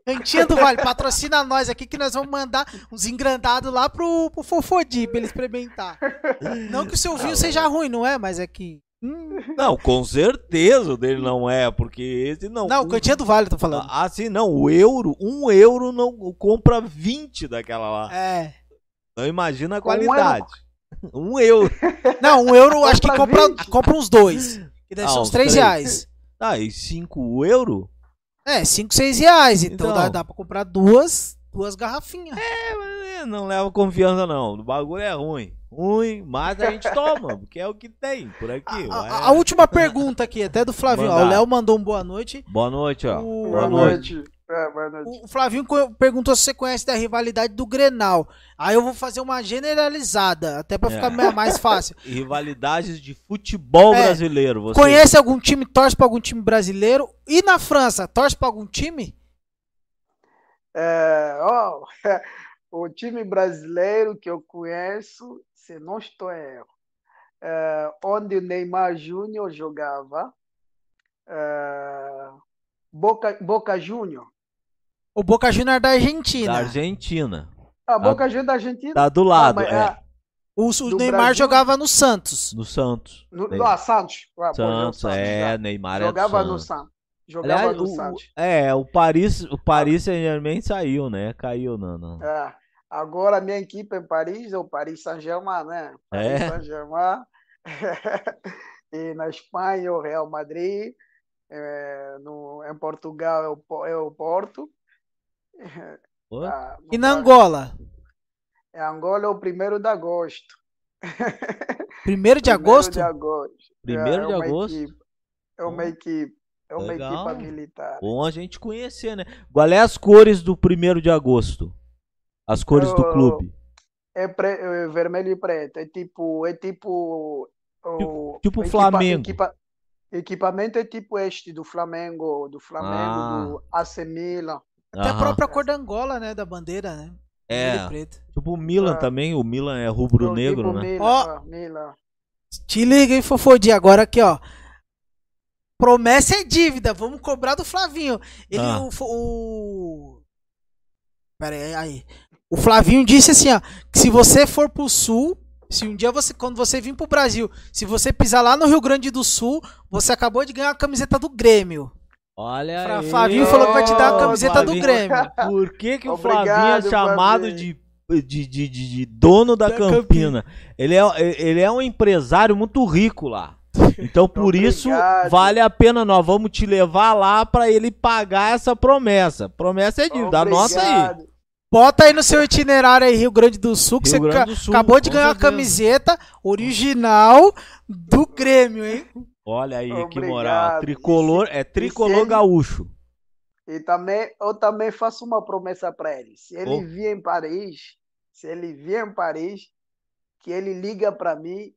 S1: Cantinha do Vale, patrocina nós aqui que nós vamos mandar uns engrandados lá pro, pro Fofodi pra ele experimentar. Não que o seu vinho seja ruim, não é? Mas é que. hum,
S2: Não, com certeza o dele não é, porque esse não.
S1: não,
S2: o-
S1: Cantinha do Vale, eu tô falando.
S2: Ah, sim, não. O euro, um euro não compra 20 daquela lá.
S1: É.
S2: Não imagina a
S3: Com um
S2: qualidade. Um euro.
S1: Não, um euro acho que
S3: Compra
S1: compra,
S3: 20.
S1: compra uns dois. Que deve
S2: Ah,
S1: ser uns
S2: uns
S1: 3
S2: três.
S1: reais.
S2: Ah, e 5 euros?
S1: É, 5, 6 reais. Então,
S2: Então.
S1: Dá, dá pra comprar duas, duas garrafinhas.
S2: É, não leva confiança, não. O bagulho é ruim. Ruim, mas a gente toma, porque é o que tem por aqui.
S1: A, a- a última pergunta aqui, até do Flavinho. Ó, o Léo mandou um boa noite.
S2: Boa noite, ó.
S1: O-
S3: Boa
S2: Boa
S3: noite. É.
S1: O Flavinho perguntou se você conhece da rivalidade do Grenal. Aí eu vou fazer uma generalizada, até pra
S2: É.
S1: ficar me- mais fácil.
S2: Rivalidades de futebol
S1: É.
S2: brasileiro. Você...
S1: Conhece algum time, torce pra algum time brasileiro? E na França, torce pra algum time?
S3: É, ó, o time brasileiro que eu conheço, se não estou erro, é, onde o Neymar Júnior jogava, é, Boca, Boca Júnior.
S1: O Boca Juniors da Argentina.
S2: Da Argentina.
S3: Ah, Boca Júnior da Argentina?
S2: Tá do lado,
S3: Ah,
S2: é.
S3: ah,
S1: O, o Neymar
S3: Brasil?
S1: jogava no Santos.
S2: No Santos.
S3: no, no, ah, Santos. Ah,
S2: Santos,
S3: Santos,
S2: é,
S3: já.
S2: Neymar é do
S3: Jogava no
S2: Santos.
S3: Santos. Jogava
S2: Aliás,
S3: no
S2: o-
S3: Santos.
S2: é, o Paris, o Paris Saint-Germain saiu, né? Caiu, não, não.
S3: É, agora a minha equipe em Paris é o Paris Saint-Germain, né? Paris
S2: É?
S3: Saint-Germain. e na Espanha o Real Madrid. É, no, em Portugal é o, é o Porto. Ah,
S1: E na Angola?
S3: Em Angola é o primeiro de agosto.
S1: Primeiro de
S3: Primeiro
S1: agosto?
S3: de agosto.
S2: Primeiro
S3: É,
S2: de
S3: é uma
S2: agosto?
S3: equipe- é uma equipe. É uma
S2: Legal.
S3: equipa militar.
S2: Bom a gente conhecer, né? Qual é as cores do primeiro de agosto? As cores do
S3: Eu-
S2: clube.
S3: É, pre- é vermelho e preto. É tipo. É tipo. o-
S2: tipo
S3: equipa-
S2: Flamengo.
S3: equipa- equipamento é tipo este do Flamengo, do Flamengo,
S2: Ah.
S3: do AC Milan.
S1: Até a própria cor da Angola, né? Da bandeira, né? Vermelho e
S2: É,
S1: preto.
S2: tipo o Milan
S3: Ah.
S2: também. O Milan é rubro-negro, né?
S3: Milan,
S1: Ó.
S3: ah, Milan.
S1: Te liga, hein, Fofodi. Agora aqui, ó. Promessa é dívida. Vamos cobrar do Flavinho. Ele,
S2: Ah.
S1: o, fo- o. Pera aí, aí. O Flavinho disse assim, ó. Que se você for pro sul, se um dia você, quando você vir pro Brasil, se você pisar lá no Rio Grande do Sul, você acabou de ganhar a camiseta do Grêmio.
S2: Olha
S1: Fra-
S2: aí.
S1: Flavinho falou que vai te dar a camiseta do
S2: Flavinho.
S1: Grêmio.
S2: Por que, que o
S3: Obrigado,
S2: Flavinho é chamado de,
S3: Flavinho.
S2: de, de, de- de dono da,
S1: Da
S2: Campina? Ele é, ele é um empresário muito rico lá. Então, por isso,
S3: Obrigado.
S2: vale a pena. Nós vamos te levar lá pra ele pagar essa promessa. Promessa é dívida. Anota aí.
S1: Bota aí no seu itinerário aí, Rio Grande do Sul, que
S2: Rio
S1: você
S2: do Sul,
S1: acabou de ganhar a
S2: certeza.
S1: camiseta original do Grêmio, hein?
S2: Olha aí, que
S3: Obrigado.
S2: moral. Tricolor, é tricolor
S3: ele-
S2: gaúcho.
S3: E também, eu também faço uma promessa para ele. Se ele
S2: Oh.
S3: vier em Paris, se ele vier em Paris, que ele liga para mim,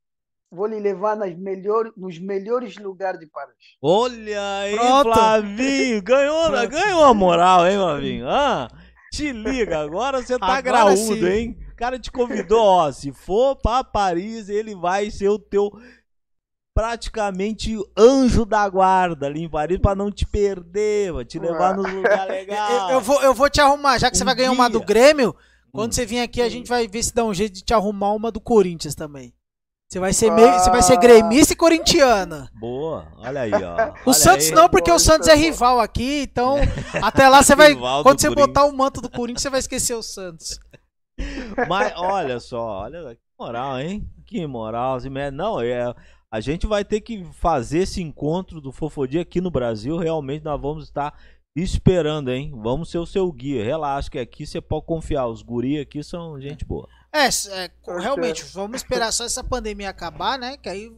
S3: vou lhe levar nas melhores, nos melhores lugares de Paris.
S2: Olha aí,
S1: Pronto.
S2: Flavinho. Ganhou,
S1: Pronto.
S2: ganhou a moral, hein, Flavinho? Ah, te liga, agora você tá
S1: Agora
S2: graúdo,
S1: sim.
S2: hein? O cara te convidou, ó. Se for pra Paris, ele vai ser o teu praticamente anjo da guarda ali em Paris pra não te perder, vai te levar nos lugares legais.
S1: Eu, eu vou, eu vou te arrumar, já que você
S2: Um
S1: vai ganhar uma do
S2: dia.
S1: Grêmio, quando
S2: Hum.
S1: você vir aqui a gente vai ver se dá um jeito de te arrumar uma do Corinthians também. Você vai ser meio, você vai ser
S3: Ah.
S1: gremista e corintiana.
S2: Boa, olha aí, ó.
S1: O
S2: Olha
S1: Santos
S2: aí.
S1: não, porque
S3: Boa,
S1: o Santos é
S3: é
S1: rival aqui, então até lá você vai,
S2: Rival do
S1: quando você botar o manto do Corinthians, você vai esquecer o Santos.
S2: Mas olha só, olha que moral, hein? Que moral. Não, é, a gente vai ter que fazer esse encontro do Fofodia aqui no Brasil. Realmente nós vamos estar esperando, hein? Vamos ser o seu guia. Relaxa que aqui você pode confiar. Os guri aqui são gente boa.
S1: É, s- é,
S3: Ok.
S1: realmente, vamos esperar só essa pandemia acabar, né? Que aí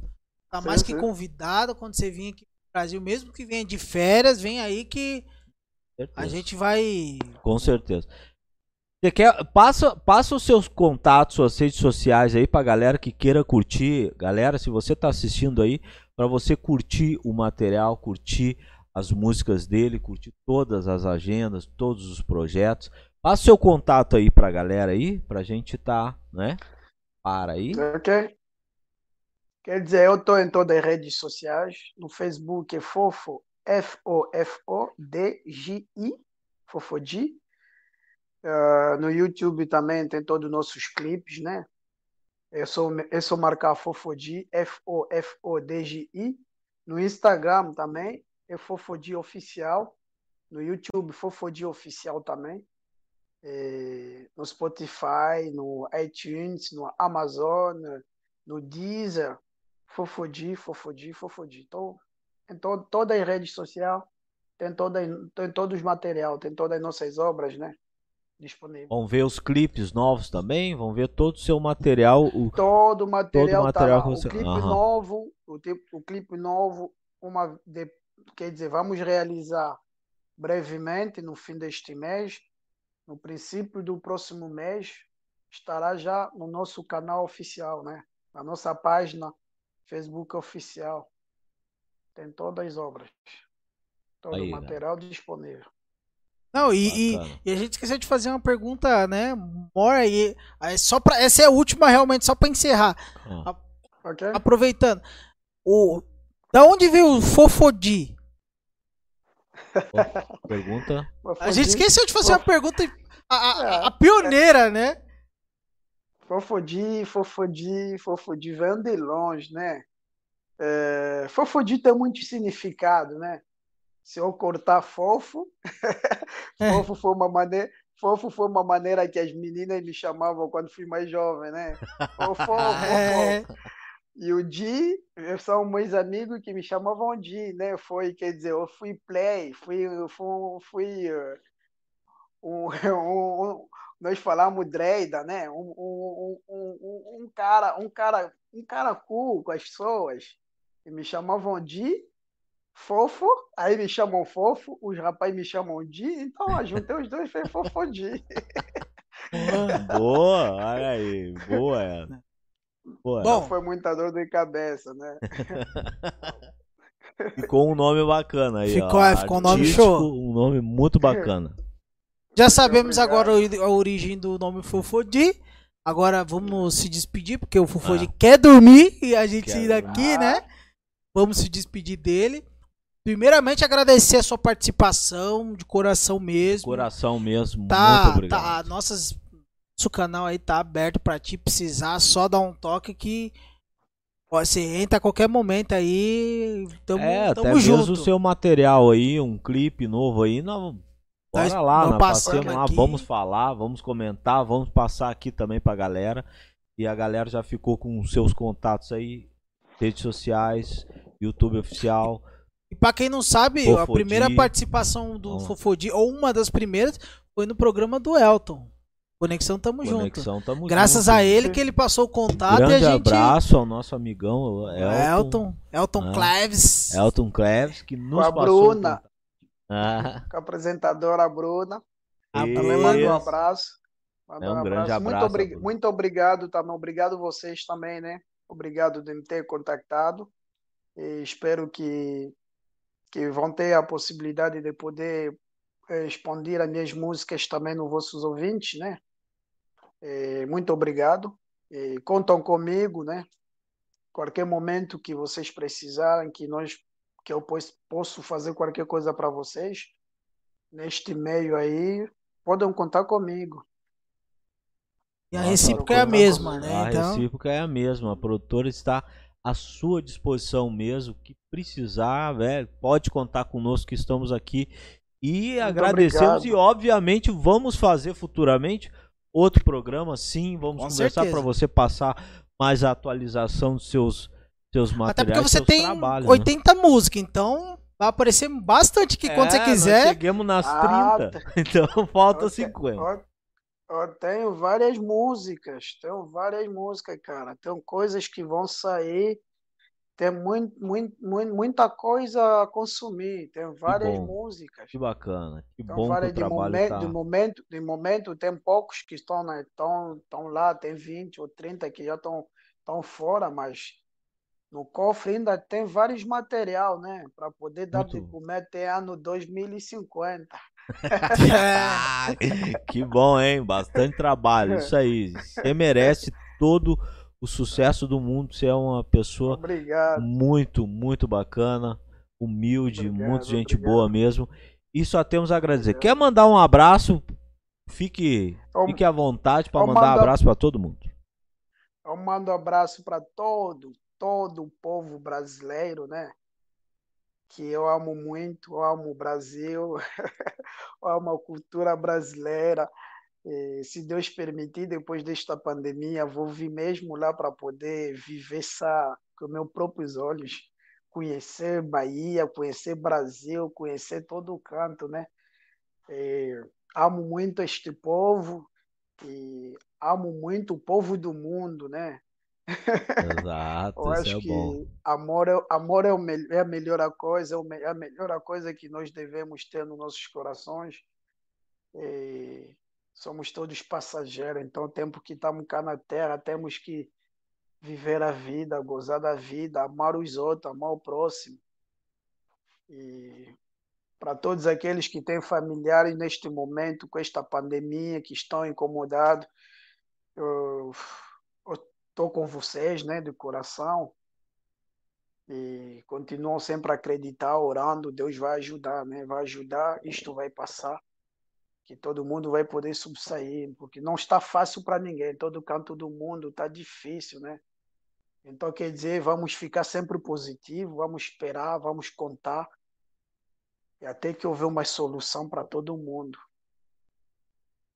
S1: tá
S3: Sim,
S1: mais que
S3: sim.
S1: convidado quando você vir aqui no Brasil, mesmo que venha de férias, vem aí que a gente vai.
S2: Com certeza. Você quer, passa, passa os seus contatos, suas redes sociais aí pra galera que queira curtir. Galera, se você tá assistindo aí, pra você curtir o material, curtir as músicas dele, curtir todas as agendas, todos os projetos. Passa seu contato aí pra galera aí, pra gente tá, né? Para aí.
S3: Ok? Quer dizer, eu estou em todas as redes sociais. No Facebook é Fofo, F-O-F-O-D-J-I, Fofodi. Uh, no YouTube também tem todos os nossos clipes, né? É só, é só marcar Fofodi, F-O-F-O-D-J-I. No Instagram também é Fofodi Oficial. No YouTube, Fofodi Oficial também. É, no Spotify, no iTunes, no Amazon, no Deezer. Fofodi, Fofodi, Fofodi. Então, em to, toda a rede social, tem, toda, tem todos os material, tem todas as nossas obras, né? Disponível.
S2: Vão ver os clipes novos também? Vão ver todo o seu material? O...
S3: Todo o material, todo o material tá você... O clipe uhum. novo, o, tipo, o clipe novo, uma de, quer dizer, vamos realizar brevemente no fim deste mês, no princípio do próximo mês, estará já no nosso canal oficial, né? Na nossa página Facebook oficial. Tem todas as obras. Todo Aí, o material né? disponível.
S1: Não, e, e, e, a gente esqueceu de fazer uma pergunta, né? Mora aí. Só pra, essa é a última, realmente, só para encerrar. Ah. A, okay. Aproveitando. O, da onde veio o Fofodi?
S2: Pergunta.
S1: A gente esqueceu de fazer uma pergunta. A, a, a pioneira, né?
S3: Fofodi, Fofodi, Fofodi vem de longe, né? É, fofodi tem muito significado, né? Se eu cortar fofo, fofo foi uma maneira, fofo foi uma maneira que as meninas me chamavam quando fui mais jovem, né? Fofo, fofo. É. E o Di, são meus amigos que me chamavam Di, né? Foi, quer dizer, eu fui play, fui, fui, fui uh, um, um, nós falamos Dreida, né? Um, um, um, um, cara, um cara, um cara cool com as pessoas. E me chamavam de fofo, aí me chamam fofo, os rapazes me chamam de, então eu juntei os dois e fez fofodi.
S2: boa, olha aí, boa essa.
S3: Boa. Bom, foi muita dor de cabeça, né?
S2: Ficou um nome bacana aí.
S1: Ficou, ó, ficou um nome show.
S2: Um nome muito bacana.
S1: Já sabemos agora a origem do nome Fofodi. Agora vamos se despedir, porque o Fofodi ah. quer dormir e a gente quer ir daqui, ah. né? Vamos se despedir dele. Primeiramente, agradecer a sua participação, de coração mesmo.
S2: Coração mesmo,
S1: tá,
S2: muito obrigado.
S1: Tá, nossas, nosso canal aí tá aberto para ti precisar, só dar um toque que você entra a qualquer momento aí. Tamo,
S2: é,
S1: tamo
S2: até
S1: junto.
S2: mesmo o seu material aí, um clipe novo aí, nós Bora lá, na passemos lá, vamos falar, vamos comentar, vamos passar aqui também pra galera. E a galera já ficou com seus contatos aí, redes sociais, YouTube oficial.
S1: E pra quem não sabe, Fofodi. a primeira participação do oh. Fofodi, ou uma das primeiras, foi no programa do Elton. Conexão Tamo
S2: Conexão,
S1: Junto.
S2: Tamo
S1: Graças
S2: junto.
S1: a ele que ele passou o contato
S2: Grande
S1: e a gente...
S2: abraço ao nosso amigão Elton.
S1: Elton, Elton ah, Cleves.
S2: Elton Cleves, que nos
S3: Com a
S2: passou
S3: Bruna. Ah. Com a apresentadora Bruna. Ah, também manda um abraço.
S2: Manda é um, um grande abraço.
S3: Muito, obri muito obrigado também. Obrigado vocês também, né? Obrigado de me ter contactado. E espero que, que vão ter a possibilidade de poder eh, expandir as minhas músicas também nos vossos ouvintes, né? E muito obrigado. E contam comigo, né? Qualquer momento que vocês precisarem, que nós que eu posso fazer qualquer coisa para vocês neste meio aí, podem contar comigo.
S1: E a recíproca é a mesma, né?
S2: A então... recíproca é a mesma. A produtora está à sua disposição mesmo. Que precisar, velho, pode contar conosco que estamos aqui. E Muito agradecemos obrigado. e, obviamente, vamos fazer futuramente outro programa, sim. Vamos Com conversar para você passar mais a atualização dos seus seus materiais,
S1: Até porque você tem trabalhos, 80 né? músicas, então vai aparecer bastante que é, quando você quiser. Nós
S2: chegamos nas ah, 30, então falta eu 50.
S3: Eu, tenho várias músicas, tenho várias músicas, cara. Tem coisas que vão sair, tem muito, muito, muito, muita coisa a consumir, tem várias
S2: que
S3: músicas.
S2: Que bacana, que tem bom várias, que
S3: de momento,
S2: tá...
S3: de momento, de momento tem poucos que estão, né, estão, estão lá, tem 20 ou 30 que já estão, estão fora, mas no cofre ainda tem vários material, né? Para poder dar de comer até ano 2050.
S2: que bom, hein? Bastante trabalho. Isso aí. Você merece todo o sucesso do mundo. Você é uma pessoa
S3: Obrigado.
S2: muito, muito bacana, humilde,
S3: Obrigado,
S2: muito gente
S3: obrigado.
S2: boa mesmo. E só temos a agradecer. Quer mandar um abraço? Fique, fique à vontade para mandar um
S3: mando-
S2: abraço para todo mundo.
S3: Eu mando um abraço para todo, todo o povo brasileiro, né? Que eu amo muito, eu amo o Brasil, eu amo a cultura brasileira. E, se Deus permitir, depois desta pandemia, vou vir mesmo lá para poder viver essa com meus próprios olhos, conhecer Bahia, conhecer Brasil, conhecer todo o canto, né? E, amo muito este povo e amo muito o povo do mundo, né?
S2: Exato,
S3: Eu
S2: isso
S3: acho
S2: é
S3: que
S2: bom.
S3: amor, é, amor é, o é a melhor coisa, é é a melhor coisa que nós devemos ter nos nossos corações. E somos todos passageiros, então o tempo que estamos cá na Terra, temos que viver a vida, gozar da vida, amar os outros, amar o próximo. E para todos aqueles que têm familiares neste momento, com esta pandemia, que estão incomodados, eu estou com vocês, né, de coração. E continuam sempre a acreditar, orando, Deus vai ajudar, né? Vai ajudar, isto vai passar, que todo mundo vai poder subsair, porque não está fácil para ninguém, todo canto do mundo está difícil, né? Então, quer dizer, vamos ficar sempre positivo, vamos esperar, vamos contar, e até que houver uma solução para todo mundo.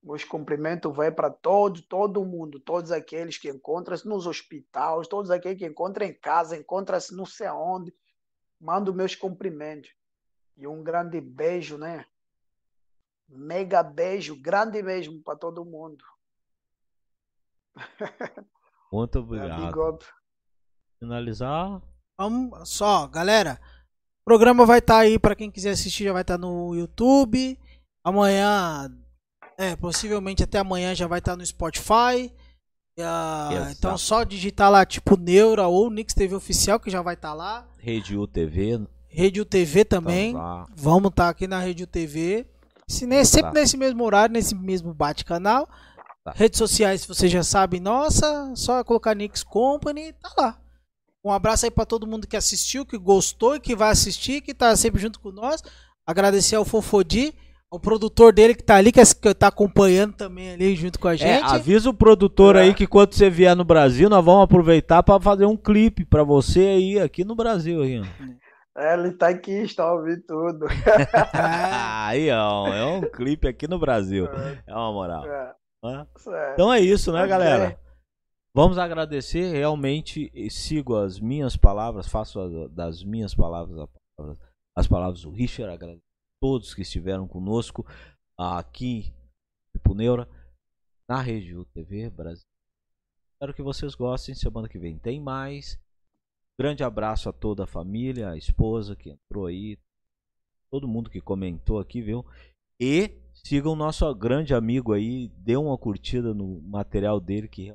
S3: Meus cumprimentos vai para todo, todo mundo, todos aqueles que encontram-se nos hospitais, todos aqueles que encontram em casa, encontram-se não sei aonde. Mando meus cumprimentos. E um grande beijo, né? Mega beijo, grande mesmo para todo mundo.
S2: Muito obrigado. Finalizar.
S1: Vamos só, galera. O programa vai estar aí para quem quiser assistir, já vai estar no YouTube. Amanhã, é, possivelmente até amanhã já vai estar no Spotify.
S2: Exato.
S1: então só digitar lá tipo Neura ou Nix TV oficial que já vai estar lá.
S2: Rede UTV.
S1: Rede UTV também.
S2: tá.
S1: Vamos estar aqui na Rede UTV. Se, ne- sempre
S2: Tá.
S1: nesse mesmo horário, nesse mesmo bate-canal.
S2: Tá.
S1: Redes sociais, você já sabe, nossa, só colocar Nix Company, tá lá. Um abraço aí pra todo mundo que assistiu, que gostou e que vai assistir, que tá sempre junto com nós. Agradecer ao Fofodi, ao produtor dele que tá ali, que é- que tá acompanhando também ali junto com a
S2: É,
S1: gente.
S2: avisa o produtor
S3: É.
S2: aí que quando você vier no Brasil, nós vamos aproveitar para fazer um clipe para você aí aqui no Brasil aí. ó.
S3: É, ele tá aqui, está ouvindo tudo.
S1: É,
S2: aí, ó, é um clipe aqui no Brasil. É uma moral.
S3: É,
S2: né?
S3: é.
S2: Então é isso, né, galera? Vamos agradecer realmente. e Sigo as minhas palavras, faço das minhas palavras as palavras do Richard. Agradeço todos que estiveram conosco aqui em Puneura, na Rede UTV Brasil. Espero que vocês gostem. Semana que vem tem mais. Grande abraço a toda a família, a esposa que entrou aí, todo mundo que comentou aqui, viu? E sigam o nosso grande amigo aí, dê uma curtida no material dele que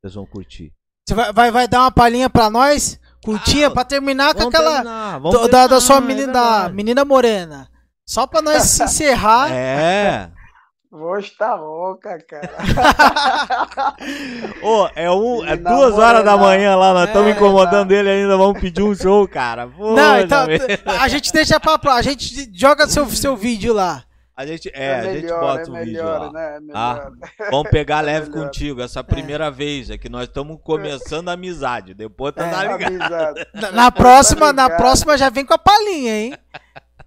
S2: vocês vão curtir.
S1: Você vai, vai, vai dar uma palhinha pra nós? Curtinha
S2: Ah,
S1: pra terminar com aquela.
S2: terminar,
S1: do- da, da sua
S2: terminar, é
S1: menina, menina morena. Só pra nós se encerrar.
S2: É.
S3: Vou estar rouca, cara.
S2: Ô, é, um, é duas horas da manhã lá, nós estamos
S1: É,
S2: incomodando ele ainda, vamos pedir um show, cara. Pô,
S1: Não, então a gente deixa pra. pra- A gente joga seu, seu vídeo lá.
S2: A gente, é, a gente
S3: melhor,
S2: bota
S3: é
S2: o vídeo
S3: melhor,
S2: lá.
S3: né? É
S2: Ah,
S3: melhor.
S2: Vamos pegar leve
S3: melhor.
S2: contigo, essa primeira vez, é que nós estamos começando a amizade, depois tá
S1: É.
S2: tá ligado.
S3: Amizade.
S1: Na, na próxima, na
S3: ligado.
S1: próxima já vem com a palhinha, hein?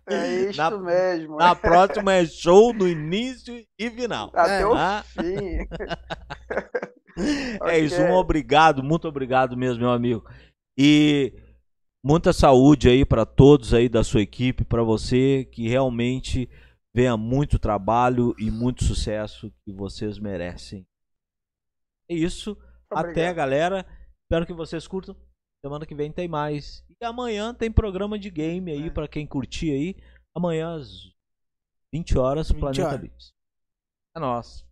S3: É isto
S2: Na-
S3: mesmo.
S2: Na próxima é show no início e final.
S3: Até
S1: É.
S3: o
S2: Ah.
S3: fim.
S2: É isso,
S3: Ok.
S2: um obrigado, muito obrigado mesmo, meu amigo. E muita saúde aí para todos aí da sua equipe, para você que realmente venha muito trabalho e muito sucesso que vocês merecem. É isso. Até,
S3: Obrigado.
S2: galera. Espero que vocês curtam. Semana que vem tem mais. E amanhã tem programa de game aí
S3: É.
S2: pra quem curtir aí. Amanhã às 20 horas,
S1: 20
S2: Planeta
S1: horas.
S2: Beats. É nóis.